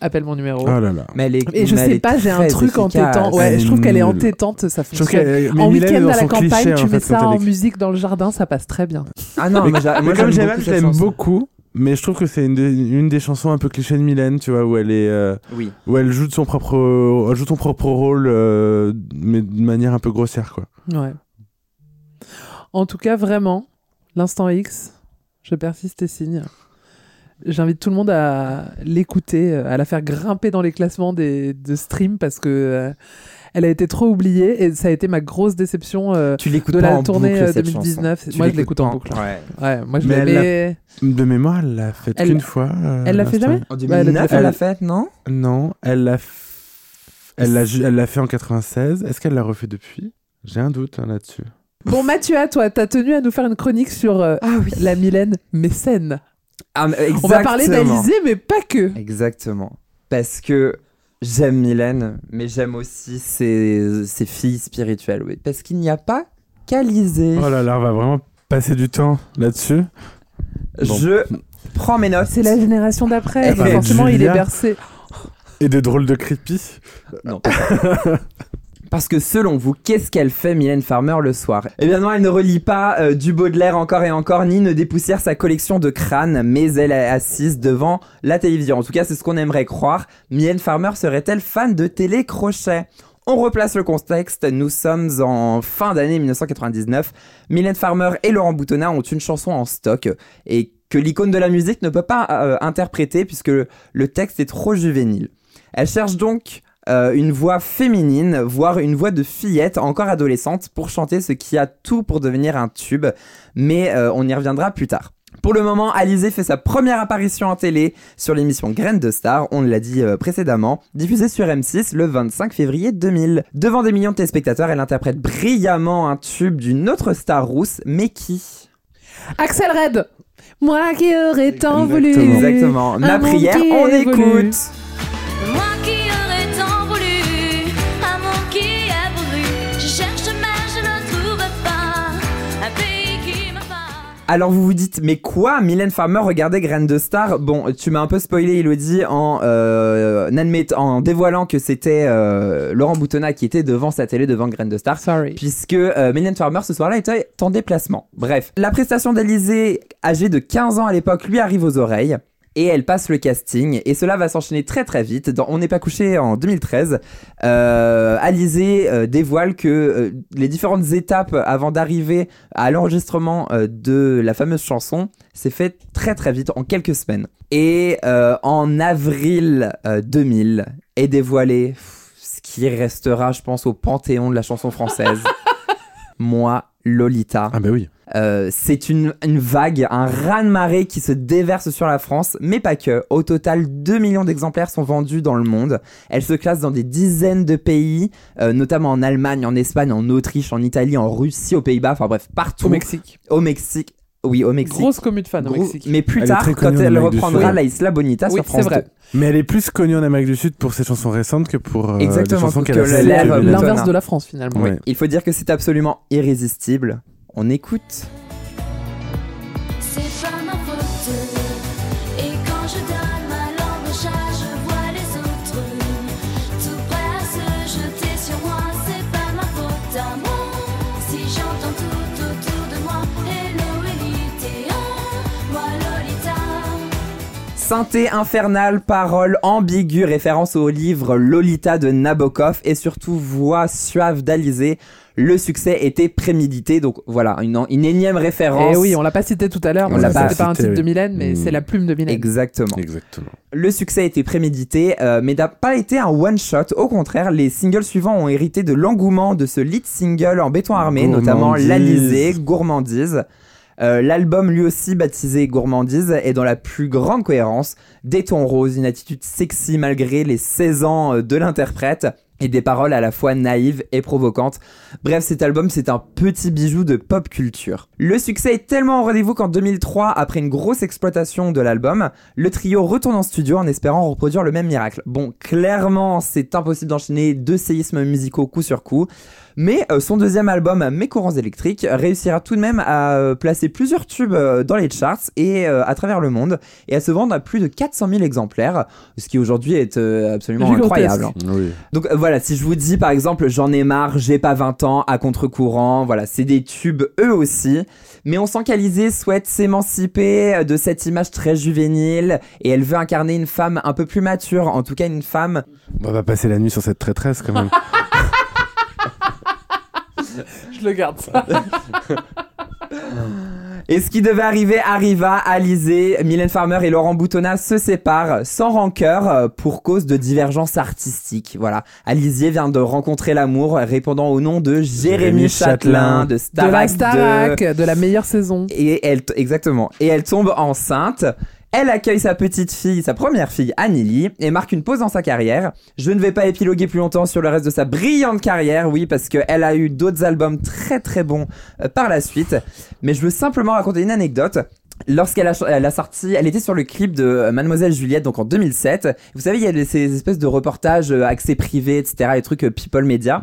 appelle mon numéro Oh là là. Mais elle est, et je sais pas, j'ai un truc efficace. entêtant. Ouais, Elle je trouve qu'elle est entêtante, ça fonctionne. En week-end dans à la campagne, cliché, tu en mets ça en musique dans le jardin, ça passe très bien. Ah non, mais, moi comme j'aime j'aime, beaucoup je l'aime beaucoup. Mais je trouve que c'est une, des- une des chansons un peu cliché de Mylène, tu vois, où elle est, euh, Oui. où elle joue de son propre, elle joue son propre rôle, euh, mais de manière un peu grossière, quoi. Ouais. En tout cas, vraiment, l'instant X, je persiste et signe. J'invite tout le monde à l'écouter, à la faire grimper dans les classements des, de stream parce que euh, elle a été trop oubliée et ça a été ma grosse déception euh, Tu l'écoutes de pas la en tournée boucle, euh, cette 2019. chanson. Tu Moi, je l'écoutes l'écoute en boucle. Ouais. Ouais, moi je Mais l'ai- elle mais- De mémoire, elle l'a fait Elle- qu'une fois. euh, Elle l'a fait jamais En Bah, elle a 2009, déjà elle l'a fait. faite, non? Non, elle l'a, f- elle l'a, ju- elle l'a fait en 96. Est-ce qu'elle l'a refait depuis? J'ai un doute hein, là-dessus. Bon, Mathieu, à toi, t'as tenu à nous faire une chronique sur euh, la Mylène mécène. Ah, On va parler d'Alizé, mais pas que. Exactement. Parce que j'aime Mylène, mais j'aime aussi ses, ses filles spirituelles. Oui. Parce qu'il n'y a pas qu'Alizé. Oh là là, on va vraiment passer du temps là-dessus. Bon. Je prends mes notes. C'est la génération d'après. Eh, donc forcément, il est bercé. Et des drôles de creepy. Non. [LAUGHS] Parce que selon vous, qu'est-ce qu'elle fait Mylène Farmer le soir? Eh bien non, elle ne relit pas euh, du Baudelaire encore et encore, ni ne dépoussière sa collection de crânes, mais elle est assise devant la télévision. En tout cas, c'est ce qu'on aimerait croire. Mylène Farmer serait-elle fan de télécrochet? On replace le contexte, nous sommes en fin d'année 1999. Mylène Farmer et Laurent Boutonnat ont une chanson en stock et que l'icône de la musique ne peut pas euh, interpréter puisque le, le texte est trop juvénile. Elle cherche donc euh, une voix féminine, voire une voix de fillette encore adolescente pour chanter ce qui a tout pour devenir un tube, mais euh, on y reviendra plus tard. Pour le moment, Alizé fait sa première apparition en télé sur l'émission Graines de Star, on l'a dit euh, précédemment, diffusée sur M6 le 25 février 2000. Devant des millions de téléspectateurs, elle interprète brillamment un tube d'une autre star rousse, mais qui? Axel Red Moi qui aurais tant voulu. Exactement. Ma prière, on écoute. Moi Alors vous vous dites, mais quoi? Mylène Farmer regardait Graines de Star Bon, tu m'as un peu spoilé Elodie en, euh, en dévoilant que c'était euh, Laurent Boutonnat qui était devant sa télé, devant Graines de Star. Sorry. Puisque euh, Mylène Farmer ce soir-là était en déplacement. Bref, la prestation d'Alizée, âgée de 15 ans à l'époque, lui arrive aux oreilles. Et elle passe le casting, et cela va s'enchaîner très très vite. Dans On n'est pas couché en 2013, euh, Alizée euh, dévoile que euh, les différentes étapes avant d'arriver à l'enregistrement euh, de la fameuse chanson s'est fait très très vite, en quelques semaines. Et en avril euh, 2000 est dévoilé pff, ce qui restera, je pense, au panthéon de la chanson française. [LAUGHS] Moi, Lolita. Ah bah oui. Euh, c'est une, une vague, un raz-de-marée qui se déverse sur la France, mais pas que. Au total, 2 millions d'exemplaires sont vendus dans le monde. Elle se classe dans des dizaines de pays, euh, notamment en Allemagne, en Espagne, en Autriche, en Italie, en Russie, aux Pays-Bas, enfin bref, partout. Au Mexique. Au Mexique. Oui, au Mexique. Grosse commune de fans au Gros- Mexique. Mais plus Elle tard, quand elle reprendra la Isla Bonita Oui, sur c'est France vrai. 2. Mais elle est plus connue en Amérique du Sud pour ses chansons récentes que pour euh, Exactement, des chansons que qu'elle a. L'inverse de la France, finalement. Il faut dire que c'est absolument irrésistible. On écoute. C'est pas ma faute. Et quand je donne ma langue au chat, je vois les autres tout prêts à se jeter sur moi. C'est pas ma faute à moi. Si j'entends tout autour de moi, hello Elite, moi Lolita. Synthé infernal, paroles ambiguës, référence au livre Lolita de Nabokov et surtout voix suave d'Alizé. Le succès était prémédité, donc voilà, une, une énième référence. Et Eh oui, on l'a pas cité tout à l'heure, On parce que c'était pas un titre de. Mylène, mais c'est la plume de Mylène. Exactement. Exactement. Le succès était prémédité, euh, mais n'a pas été un one-shot. Au contraire, les singles suivants ont hérité de l'engouement de ce lead single en béton armé, notamment. L'Alizé, Gourmandise. Euh, L'album lui aussi baptisé Gourmandise est dans la plus grande cohérence. Des tons roses, une attitude sexy malgré les 16 ans euh, de l'interprète. Et des paroles à la fois naïves et provocantes. Bref, cet album, c'est un petit bijou de pop culture. Le succès est tellement au rendez-vous qu'en 2003, après une grosse exploitation de l'album, le trio retourne en studio en espérant reproduire le même miracle. Bon, clairement, c'est impossible d'enchaîner deux séismes musicaux coup sur coup. Mais euh, son deuxième album, Mes courants électriques, réussira tout de même à euh, placer plusieurs tubes euh, dans les charts et euh, à travers le monde et à se vendre à plus de 400 000 exemplaires, ce qui aujourd'hui est euh, absolument incroyable. Oui. Donc euh, voilà, si je vous dis par exemple j'en ai marre, j'ai pas 20 ans, à contre-courant, voilà, c'est des tubes eux aussi. Mais on sent qu'Alizée souhaite s'émanciper de cette image très juvénile et elle veut incarner une femme un peu plus mature, en tout cas une femme. On va passer la nuit sur cette traîtresse quand même. [LAUGHS] [LAUGHS] Je le garde ça. [LAUGHS] Et ce qui devait arriver arriva, Alizée, Mylène Farmer et Laurent Boutonnat se séparent sans rancœur euh, pour cause de divergences artistiques. Voilà. Alizée vient de rencontrer l'amour répondant au nom de Jérémy Jérémy Châtelain Châtelain. de De Starac la 2. Starac, de la meilleure saison. Et elle, exactement. Et elle tombe enceinte. Elle accueille sa petite fille, sa première fille, Anneli, et marque une pause dans sa carrière. Je ne vais pas épiloguer plus longtemps sur le reste de sa brillante carrière, oui, parce qu'elle a eu d'autres albums très très bons euh, par la suite. Mais je veux simplement raconter une anecdote. Lorsqu'elle a, elle a sorti, elle était sur le clip de euh, Mademoiselle Juliette, donc en 2007. Vous savez, il y a ces espèces de reportages euh, accès privé, etc., les trucs euh, people media.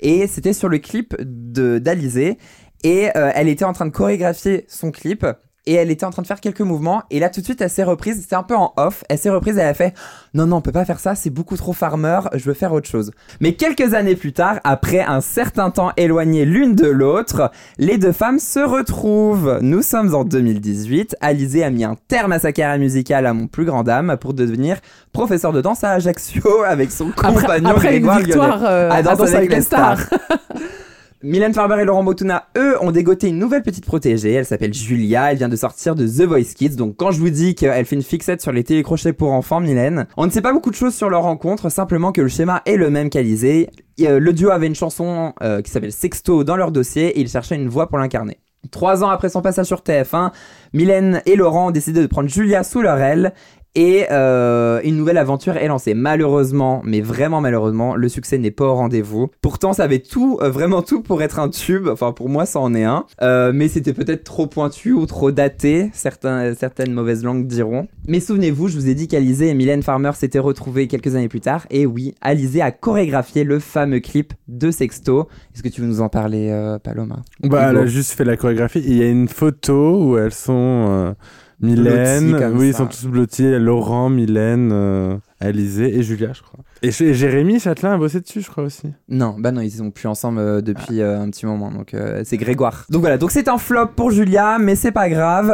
Et c'était sur le clip de d'Alizée. Et elle était en train de chorégraphier son clip. Et elle était en train de faire quelques mouvements. Et là, tout de suite, elle s'est reprise. C'était un peu en off. Elle s'est reprise. Elle a fait Non, non, on peut pas faire ça. C'est beaucoup trop farmer. Je veux faire autre chose. Mais quelques années plus tard, après un certain temps éloigné l'une de l'autre, les deux femmes se retrouvent. Nous sommes en 2018. Alizée a mis un terme à sa carrière musicale à mon plus grand dame pour devenir professeur de danse à Ajaccio avec son compagnon Après, après une Grégoire victoire Lyonnais. euh, à à Danse avec les stars. stars. [LAUGHS] Mylène Farmer et Laurent Botuna, eux, ont dégoté une nouvelle petite protégée. Elle s'appelle Julia. Elle vient de sortir de The Voice Kids. Donc, quand je vous dis qu'elle fait une fixette sur les télécrochets pour enfants, Mylène, on ne sait pas beaucoup de choses sur leur rencontre, simplement que le schéma est le même qu'Alizé. Euh, Le duo avait une chanson euh, qui s'appelle Sexto dans leur dossier et ils cherchaient une voix pour l'incarner. Trois ans après son passage sur TF1, Mylène et Laurent ont décidé de prendre Julia sous leur aile et euh, une nouvelle aventure est lancée. Malheureusement, mais vraiment malheureusement, le succès n'est pas au rendez-vous. Pourtant, ça avait tout, euh, vraiment tout pour être un tube. Enfin, pour moi, ça en est un. Euh, mais c'était peut-être trop pointu ou trop daté, certains, certaines mauvaises langues diront. Mais souvenez-vous, je vous ai dit qu'Alizé et Mylène Farmer s'étaient retrouvés quelques années plus tard. Et oui, Alizé a chorégraphié le fameux clip de Sexto. Est-ce que tu veux nous en parler, Paloma? Bah, elle a juste fait la chorégraphie. Il y a une photo où elles sont Mylène, Blottis oui, ils sont tous blottis. Laurent, Mylène, euh, et Julia, je crois. Et, et Jérémy Châtelain a bossé dessus, je crois aussi. Non, bah non, ils sont plus ensemble euh, depuis euh, un petit moment, donc euh, c'est Grégoire. Donc voilà, donc c'est un flop pour Julia, mais c'est pas grave.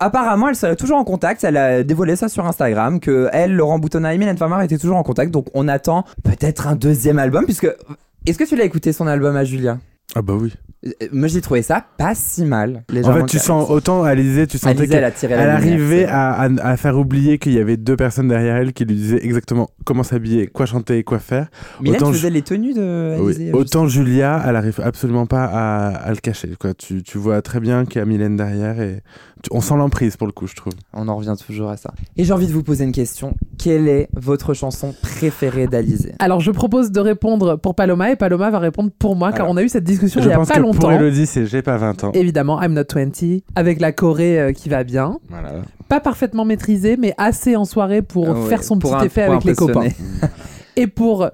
Apparemment, elle serait toujours en contact. Elle a dévoilé ça sur Instagram que elle, Laurent Boutonnat et Mylène Farmer étaient toujours en contact. Donc on attend peut-être un deuxième album, puisque est-ce que tu l'as écouté son album à Julia? Ah bah oui. Euh, Moi j'ai trouvé ça pas si mal. En fait, tu sens autant Alizée, tu sentais qu'elle arrivait à, à- à faire oublier qu'il y avait deux personnes derrière elle qui lui disaient exactement comment s'habiller, quoi chanter et quoi faire. Mylène autant faisait les tenues de Oui. Alizée, Autant Julia, elle arrive absolument pas à, à le cacher. Quoi. Tu, tu vois très bien qu'il y a Mylène derrière et tu- on sent l'emprise pour le coup, je trouve. On en revient toujours à ça. Et j'ai envie de vous poser une question. Quelle est votre chanson préférée d'Alizée Alors, je propose de répondre pour Paloma et Paloma va répondre pour moi car Alors, on a eu cette discussion Je il y a pense pas que longtemps. pour Elodie, c'est J'ai pas 20 ans. Évidemment, I'm not 20 avec la choré euh, qui va bien. Voilà. Pas parfaitement maîtrisée, mais assez en soirée pour Ah ouais, faire son pour petit un- effet avec les copains. [LAUGHS] Et pour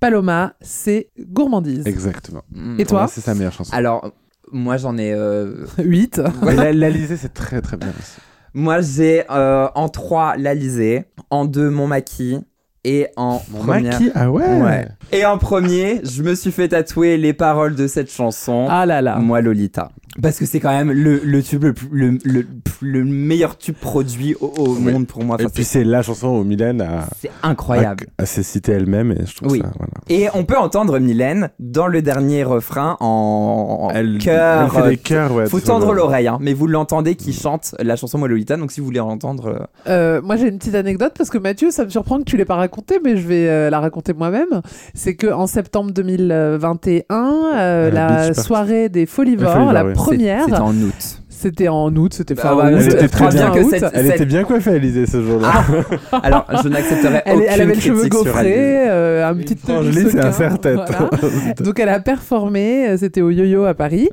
Paloma, c'est gourmandise. Exactement. Et toi Ouais, C'est sa meilleure chanson. Alors, moi j'en ai. euh, 8. Mais [LAUGHS] la- L'Alizée, c'est très très bien aussi. Moi j'ai euh, en 3 l'Alizée, en 2 mon maquis et en Mon première. maquis, ah ouais, Ouais. Et en premier, je me suis fait tatouer les paroles de cette chanson. Ah là là. Moi Lolita. Parce que c'est quand même le, le tube le, plus- le, le, le meilleur tube produit au, au Oui. monde pour moi. Et Enfin, puis c'est c'est la chanson où Mylène a, c'est incroyable. a, a s'est citée elle-même et je trouve Oui. ça. Voilà. Et on peut entendre Mylène dans le dernier refrain en, en Elle, chœur. fait euh, des chœurs, ouais. Faut sur tendre le- l'oreille, hein, mais vous l'entendez qui chante la chanson Moi Lolita, donc si vous voulez entendre. euh, Euh, moi j'ai une petite anecdote parce que Mathieu, ça me surprend que tu l'aies pas raconté, mais je vais euh, la raconter moi-même. C'est que en septembre 2021, euh, la la beach party. soirée des Les Folivores, Folivores, la oui. Première, C'était en août. C'était en août, c'était Bah fin elle était euh, très bien fin que août. cette- Elle était bien coiffée, Alizée, ce jour-là. [LAUGHS] Alors, je n'accepterai Elle, aucune elle avait le cheveu gaufré, euh, un petit tenue et un serre-tête. voilà. [LAUGHS] Donc elle a performé, euh, c'était au Yo-Yo à Paris.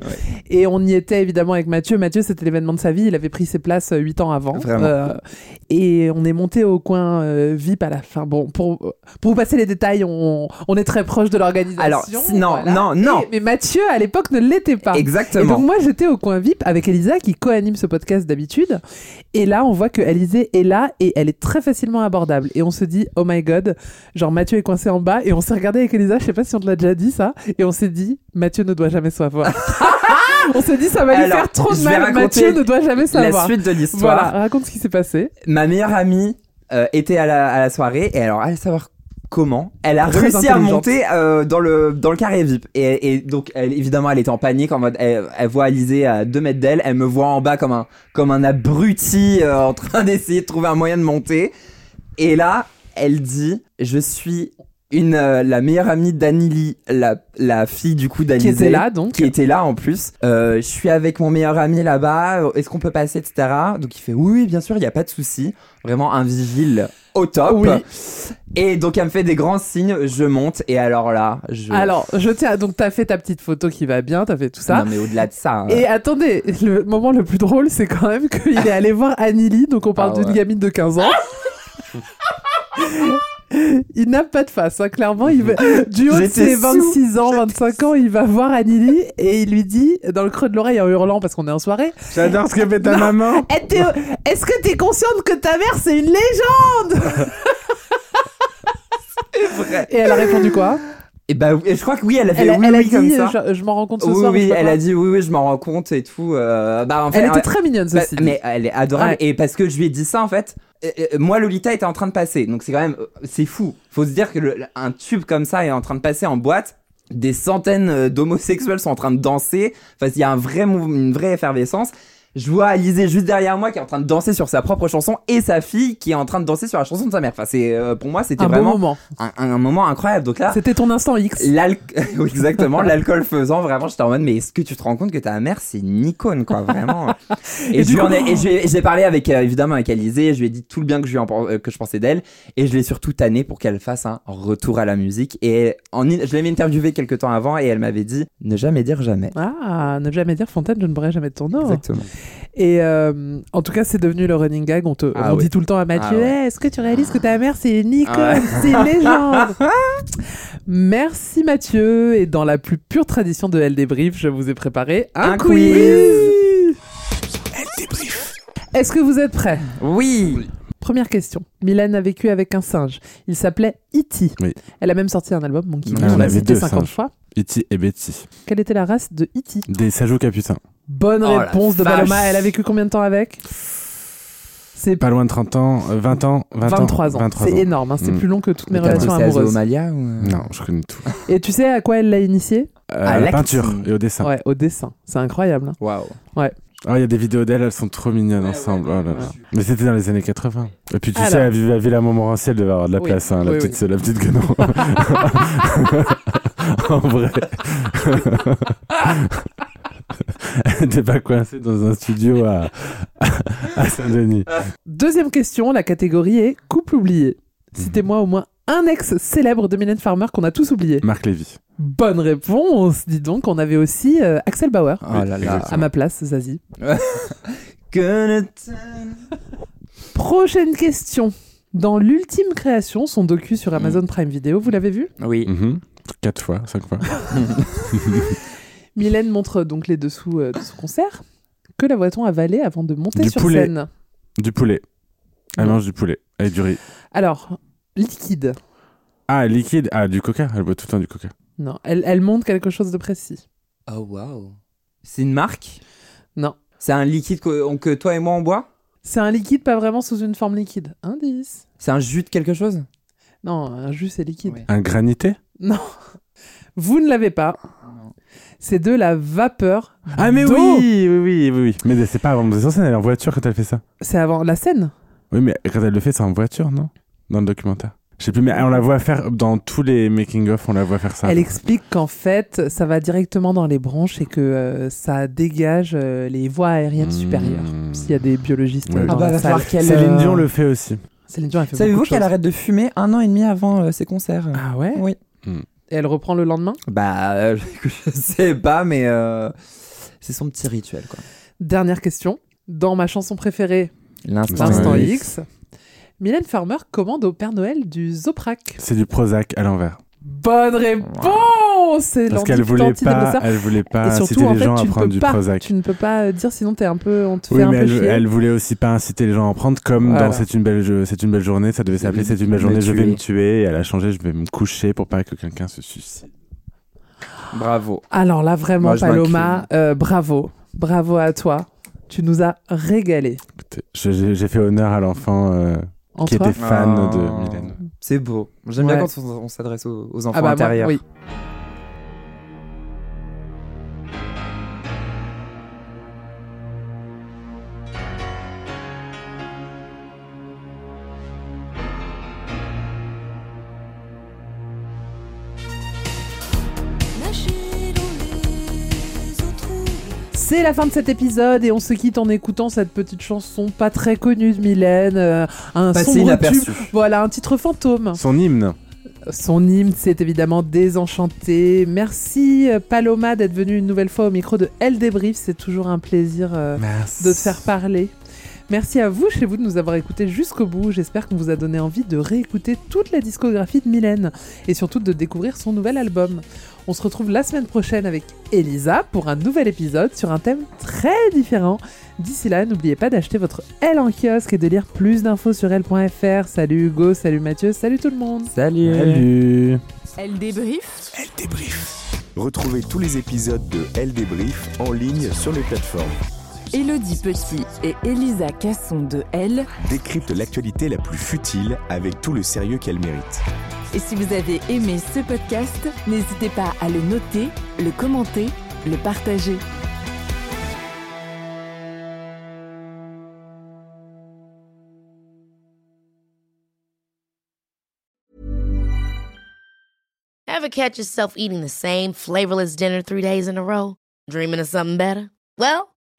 Et on y était évidemment avec Mathieu. Mathieu, c'était l'événement de sa vie, il avait pris ses places 8 ans avant. Vraiment. Euh, et on est monté au coin euh, VIP à la fin. Bon, pour, pour vous passer les détails, on, on est très proche de l'organisation. Alors, non, voilà. non, non. Et- mais Mathieu, à l'époque, ne l'était pas. Et Exactement. donc moi, j'étais au coin VIP avec Elisa qui co-anime ce podcast d'habitude. Et là, on voit que Alizée est là et elle est très facilement abordable. Et on se dit, oh my god, genre Mathieu est coincé en bas. Et on s'est regardé avec Elisa, je sais pas si on te l'a déjà dit ça. Et on s'est dit, Mathieu ne doit jamais savoir. [LAUGHS] on s'est dit, ça va lui Alors, faire trop de mal. Mathieu ne doit jamais la savoir. suite de l'histoire. Voilà, raconte ce qui s'est passé. Ma meilleure amie euh, était à la, à la soirée et alors, allez savoir comment, elle a Très réussi à monter euh, dans, le, dans le carré VIP. Et, et donc, elle, évidemment, elle était en panique, en mode, elle, elle voit Alizée à 2 mètres d'elle, elle me voit en bas comme un, comme un abruti euh, en train d'essayer de trouver un moyen de monter. Et là, elle dit, je suis une, euh, la meilleure amie d'Anili, la, la fille du coup d'Alizée. était là, donc. Qui était là en plus. Euh, je suis avec mon meilleur ami là-bas, est-ce qu'on peut passer, etc. Donc il fait oui, oui, bien sûr, il n'y a pas de souci. Vraiment un vigile au top. Oui. Et donc elle me fait des grands signes, je monte, et alors là, je... Alors, je tiens. Donc, t'as fait ta petite photo qui va bien, t'as fait tout ça. Non mais au-delà de ça... hein. Et attendez, le moment le plus drôle, c'est quand même qu'il est allé voir Anneli, donc on parle Ah d'une ouais. gamine de 15 ans. [LAUGHS] [LAUGHS] il n'a pas de face, hein, clairement. Il va... Du haut de ses sous. 26 ans, 25 ans, il va voir Anneli et il lui dit, dans le creux de l'oreille en hurlant parce qu'on est en soirée J'adore ce que fait ta maman. [LAUGHS] Est-ce que t'es consciente que ta mère, c'est une légende? [LAUGHS] Vrai. Et elle a répondu quoi? Et bah, et je crois que oui, elle a fait Elle, oui, elle a oui, comme dit, ça. je, je m'en rends compte ce oui, soir. oui, elle a dit oui, oui, je m'en rends compte et tout. euh, bah, en fait, Elle était très mignonne, Bah, ceci dit. mais elle est adorable. Ouais. Et parce que je lui ai dit ça, en fait, euh, euh, moi, Lolita était en train de passer. Donc c'est quand même, euh, c'est fou. Faut se dire que le- un tube comme ça est en train de passer en boîte. Des centaines euh, d'homosexuels sont en train de danser. Enfin, il y a un vrai mou- une vraie effervescence. Je vois Alizée juste derrière moi qui est en train de danser sur sa propre chanson et sa fille qui est en train de danser sur la chanson de sa mère. Enfin, c'est euh, pour moi, c'était vraiment moment. un, un- un moment incroyable. Donc là, C'était ton instant X. [LAUGHS] [LAUGHS] Exactement, l'alcool faisant, vraiment, j'étais en mode, mais est-ce que tu te rends compte que ta mère, c'est une icône, quoi, vraiment? [LAUGHS] Et, Et j'ai parlé avec, euh, évidemment, avec Alizée, je lui ai dit tout le bien que je, lui en pen- euh, que je pensais d'elle, et je l'ai surtout tanné pour qu'elle fasse un retour à la musique. Et en, je l'avais interviewée quelques temps avant, et elle m'avait dit, ne jamais dire jamais. Ah, ne jamais dire Fontaine, je ne boirai jamais de ton nom. Exactement. Et euh, en tout cas, c'est devenu le running gag. On, te, Ah on ouais. dit tout le temps à Mathieu Ah ouais. Eh, Est-ce que tu réalises que ta mère, c'est une icône Ah ouais. C'est une [LAUGHS] légende Merci Mathieu. Et dans la plus pure tradition de Elle Débrief, je vous ai préparé un, Un quiz. quiz. Elle débrief. Est-ce que vous êtes prêts? Oui. Première question. Mylène a vécu avec un singe. Il s'appelait E.T. Oui. Elle a même sorti un album, Monkey on l'a cité deux 50 singes. fois. Iti et Betty. Quelle était la race de E.T. Des sajots capucins. Bonne Oh réponse de. Paloma. Elle a vécu combien de temps avec C'est Pas loin de 30 ans, euh, 20 ans, 20 23 ans. 23 C'est énorme, hein, c'est Mm. plus long que toutes mes relations amoureuses. Zoomalia ou... euh Non, je connais tout. [LAUGHS] Et tu sais à quoi elle l'a initié Euh, À la peinture et au dessin. Ouais, au dessin. C'est incroyable. hein. Waouh. Ah, il y a des vidéos d'elles, elles sont trop mignonnes ensemble. Oh là là. Mais c'était dans les années 80. Et puis tu Alors. sais, à Villa, Villa Montmorency, elle devait avoir de la Oui. place, hein, la, Oui, petite, oui. la petite guenon. [LAUGHS] [LAUGHS] en vrai. [LAUGHS] elle n'était pas coincée dans un studio à, [LAUGHS] à Saint-Denis. Deuxième question, la catégorie est couple oublié. Citez-moi au moins un ex célèbre de Mylène Farmer qu'on a tous oublié. Marc Lévy. Bonne réponse. Dis donc, on avait aussi euh, Axel Bauer. Oh là là. exactement. À ma place, Zazie. [LAUGHS] Gonna Prochaine question. Dans l'ultime création, son docu sur Amazon Prime Video, vous l'avez vu? Oui. Mhm. Quatre fois, cinq fois. Mylène montre donc les dessous euh, de son concert. Que la voit-on avaler avant de monter Du sur poulet. scène? Du poulet. Elle Non. mange du poulet. Et du riz. Alors, liquide. Ah, liquide. Ah, du coca. Elle boit tout le temps du coca. Non, elle, elle montre quelque chose de précis. Oh waouh. C'est une marque? Non. C'est un liquide que, que toi et moi on boit? C'est un liquide, pas vraiment sous une forme liquide. Indice. C'est un jus de quelque chose? Non, un jus, c'est liquide. Ouais. Un granité? Non. Vous ne l'avez pas. C'est de la vapeur. Ah, mais oui, oui, oui, oui, oui. Mais c'est pas avant de scène, elle est en voiture quand elle fait ça. C'est avant la scène. Oui, mais quand elle le fait, c'est en voiture, non? Dans le documentaire. Je sais plus, mais on la voit faire dans tous les making-of, on la voit faire ça. Elle explique qu'en fait, ça va directement dans les bronches et que euh, ça dégage euh, les voies aériennes Mmh. supérieures. S'il y a des biologistes Ouais. dans Ah bah, la va salle. falloir qu'elle, Céline euh, Dion le fait aussi. Céline Dion, elle fait Savez-vous qu'elle arrête de fumer un an et demi avant euh, ses concerts? Ah ouais? Oui. Et elle reprend le lendemain? Bah, euh, [LAUGHS] je sais pas, mais euh, c'est son petit rituel, quoi. Dernière question. Dans ma chanson préférée, L'instant L'instant X. X, Mylène Farmer commande au Père Noël du Zoprac. C'est du Prozac à l'envers. Bonne réponse C'est Parce qu'elle voulait pas, elle voulait pas Et surtout, inciter en les fait, gens à prendre du pas, Prozac. Tu ne peux pas euh, dire sinon t'es un peu, on te Oui, fait un mais peu elle, chier. elle voulait aussi pas inciter les gens à prendre, comme Voilà. dans C'est une belle, c'est une belle journée, ça devait s'appeler C'est une belle journée, je vais me tuer. Et elle a changé, je vais me coucher pour pas que quelqu'un se suicide. Bravo. Alors là, vraiment, Moi, Paloma, euh, bravo. Bravo à toi. Tu nous as régalé. J'ai fait honneur à l'enfant euh, En qui toi était fan Oh. de Mylène. C'est beau. J'aime Ouais. bien quand on, on s'adresse aux, aux enfants Ah bah, moi, intérieurs. oui. C'est la fin de cet épisode et on se quitte en écoutant cette petite chanson pas très connue de Mylène. euh, un Passé inaperçu. Voilà, un titre fantôme. Son hymne. Son hymne, c'est évidemment Désenchanté. Merci euh, Paloma d'être venue une nouvelle fois au micro de Elle Débrief. C'est toujours un plaisir euh, de te faire parler. Merci à vous chez vous de nous avoir écoutés jusqu'au bout. J'espère qu'on vous a donné envie de réécouter toute la discographie de Mylène et surtout de découvrir son nouvel album. On se retrouve la semaine prochaine avec Elisa pour un nouvel épisode sur un thème très différent. D'ici là, n'oubliez pas d'acheter votre Elle en kiosque et de lire plus d'infos sur elle.fr. Salut Hugo, salut Mathieu, salut tout le monde. Salut. Salut. Elle débrief Elle débrief. Retrouvez tous les épisodes de Elle débrief en ligne sur les plateformes. Elodie Petit et Elisa Casson de Elle. Décrypte l'actualité la plus futile avec tout le sérieux qu'elle mérite. Et si vous avez aimé ce podcast, n'hésitez pas à le noter, le commenter, le partager. Ever catch yourself eating the same flavorless dinner three days in a row? Dreaming of something better? Well,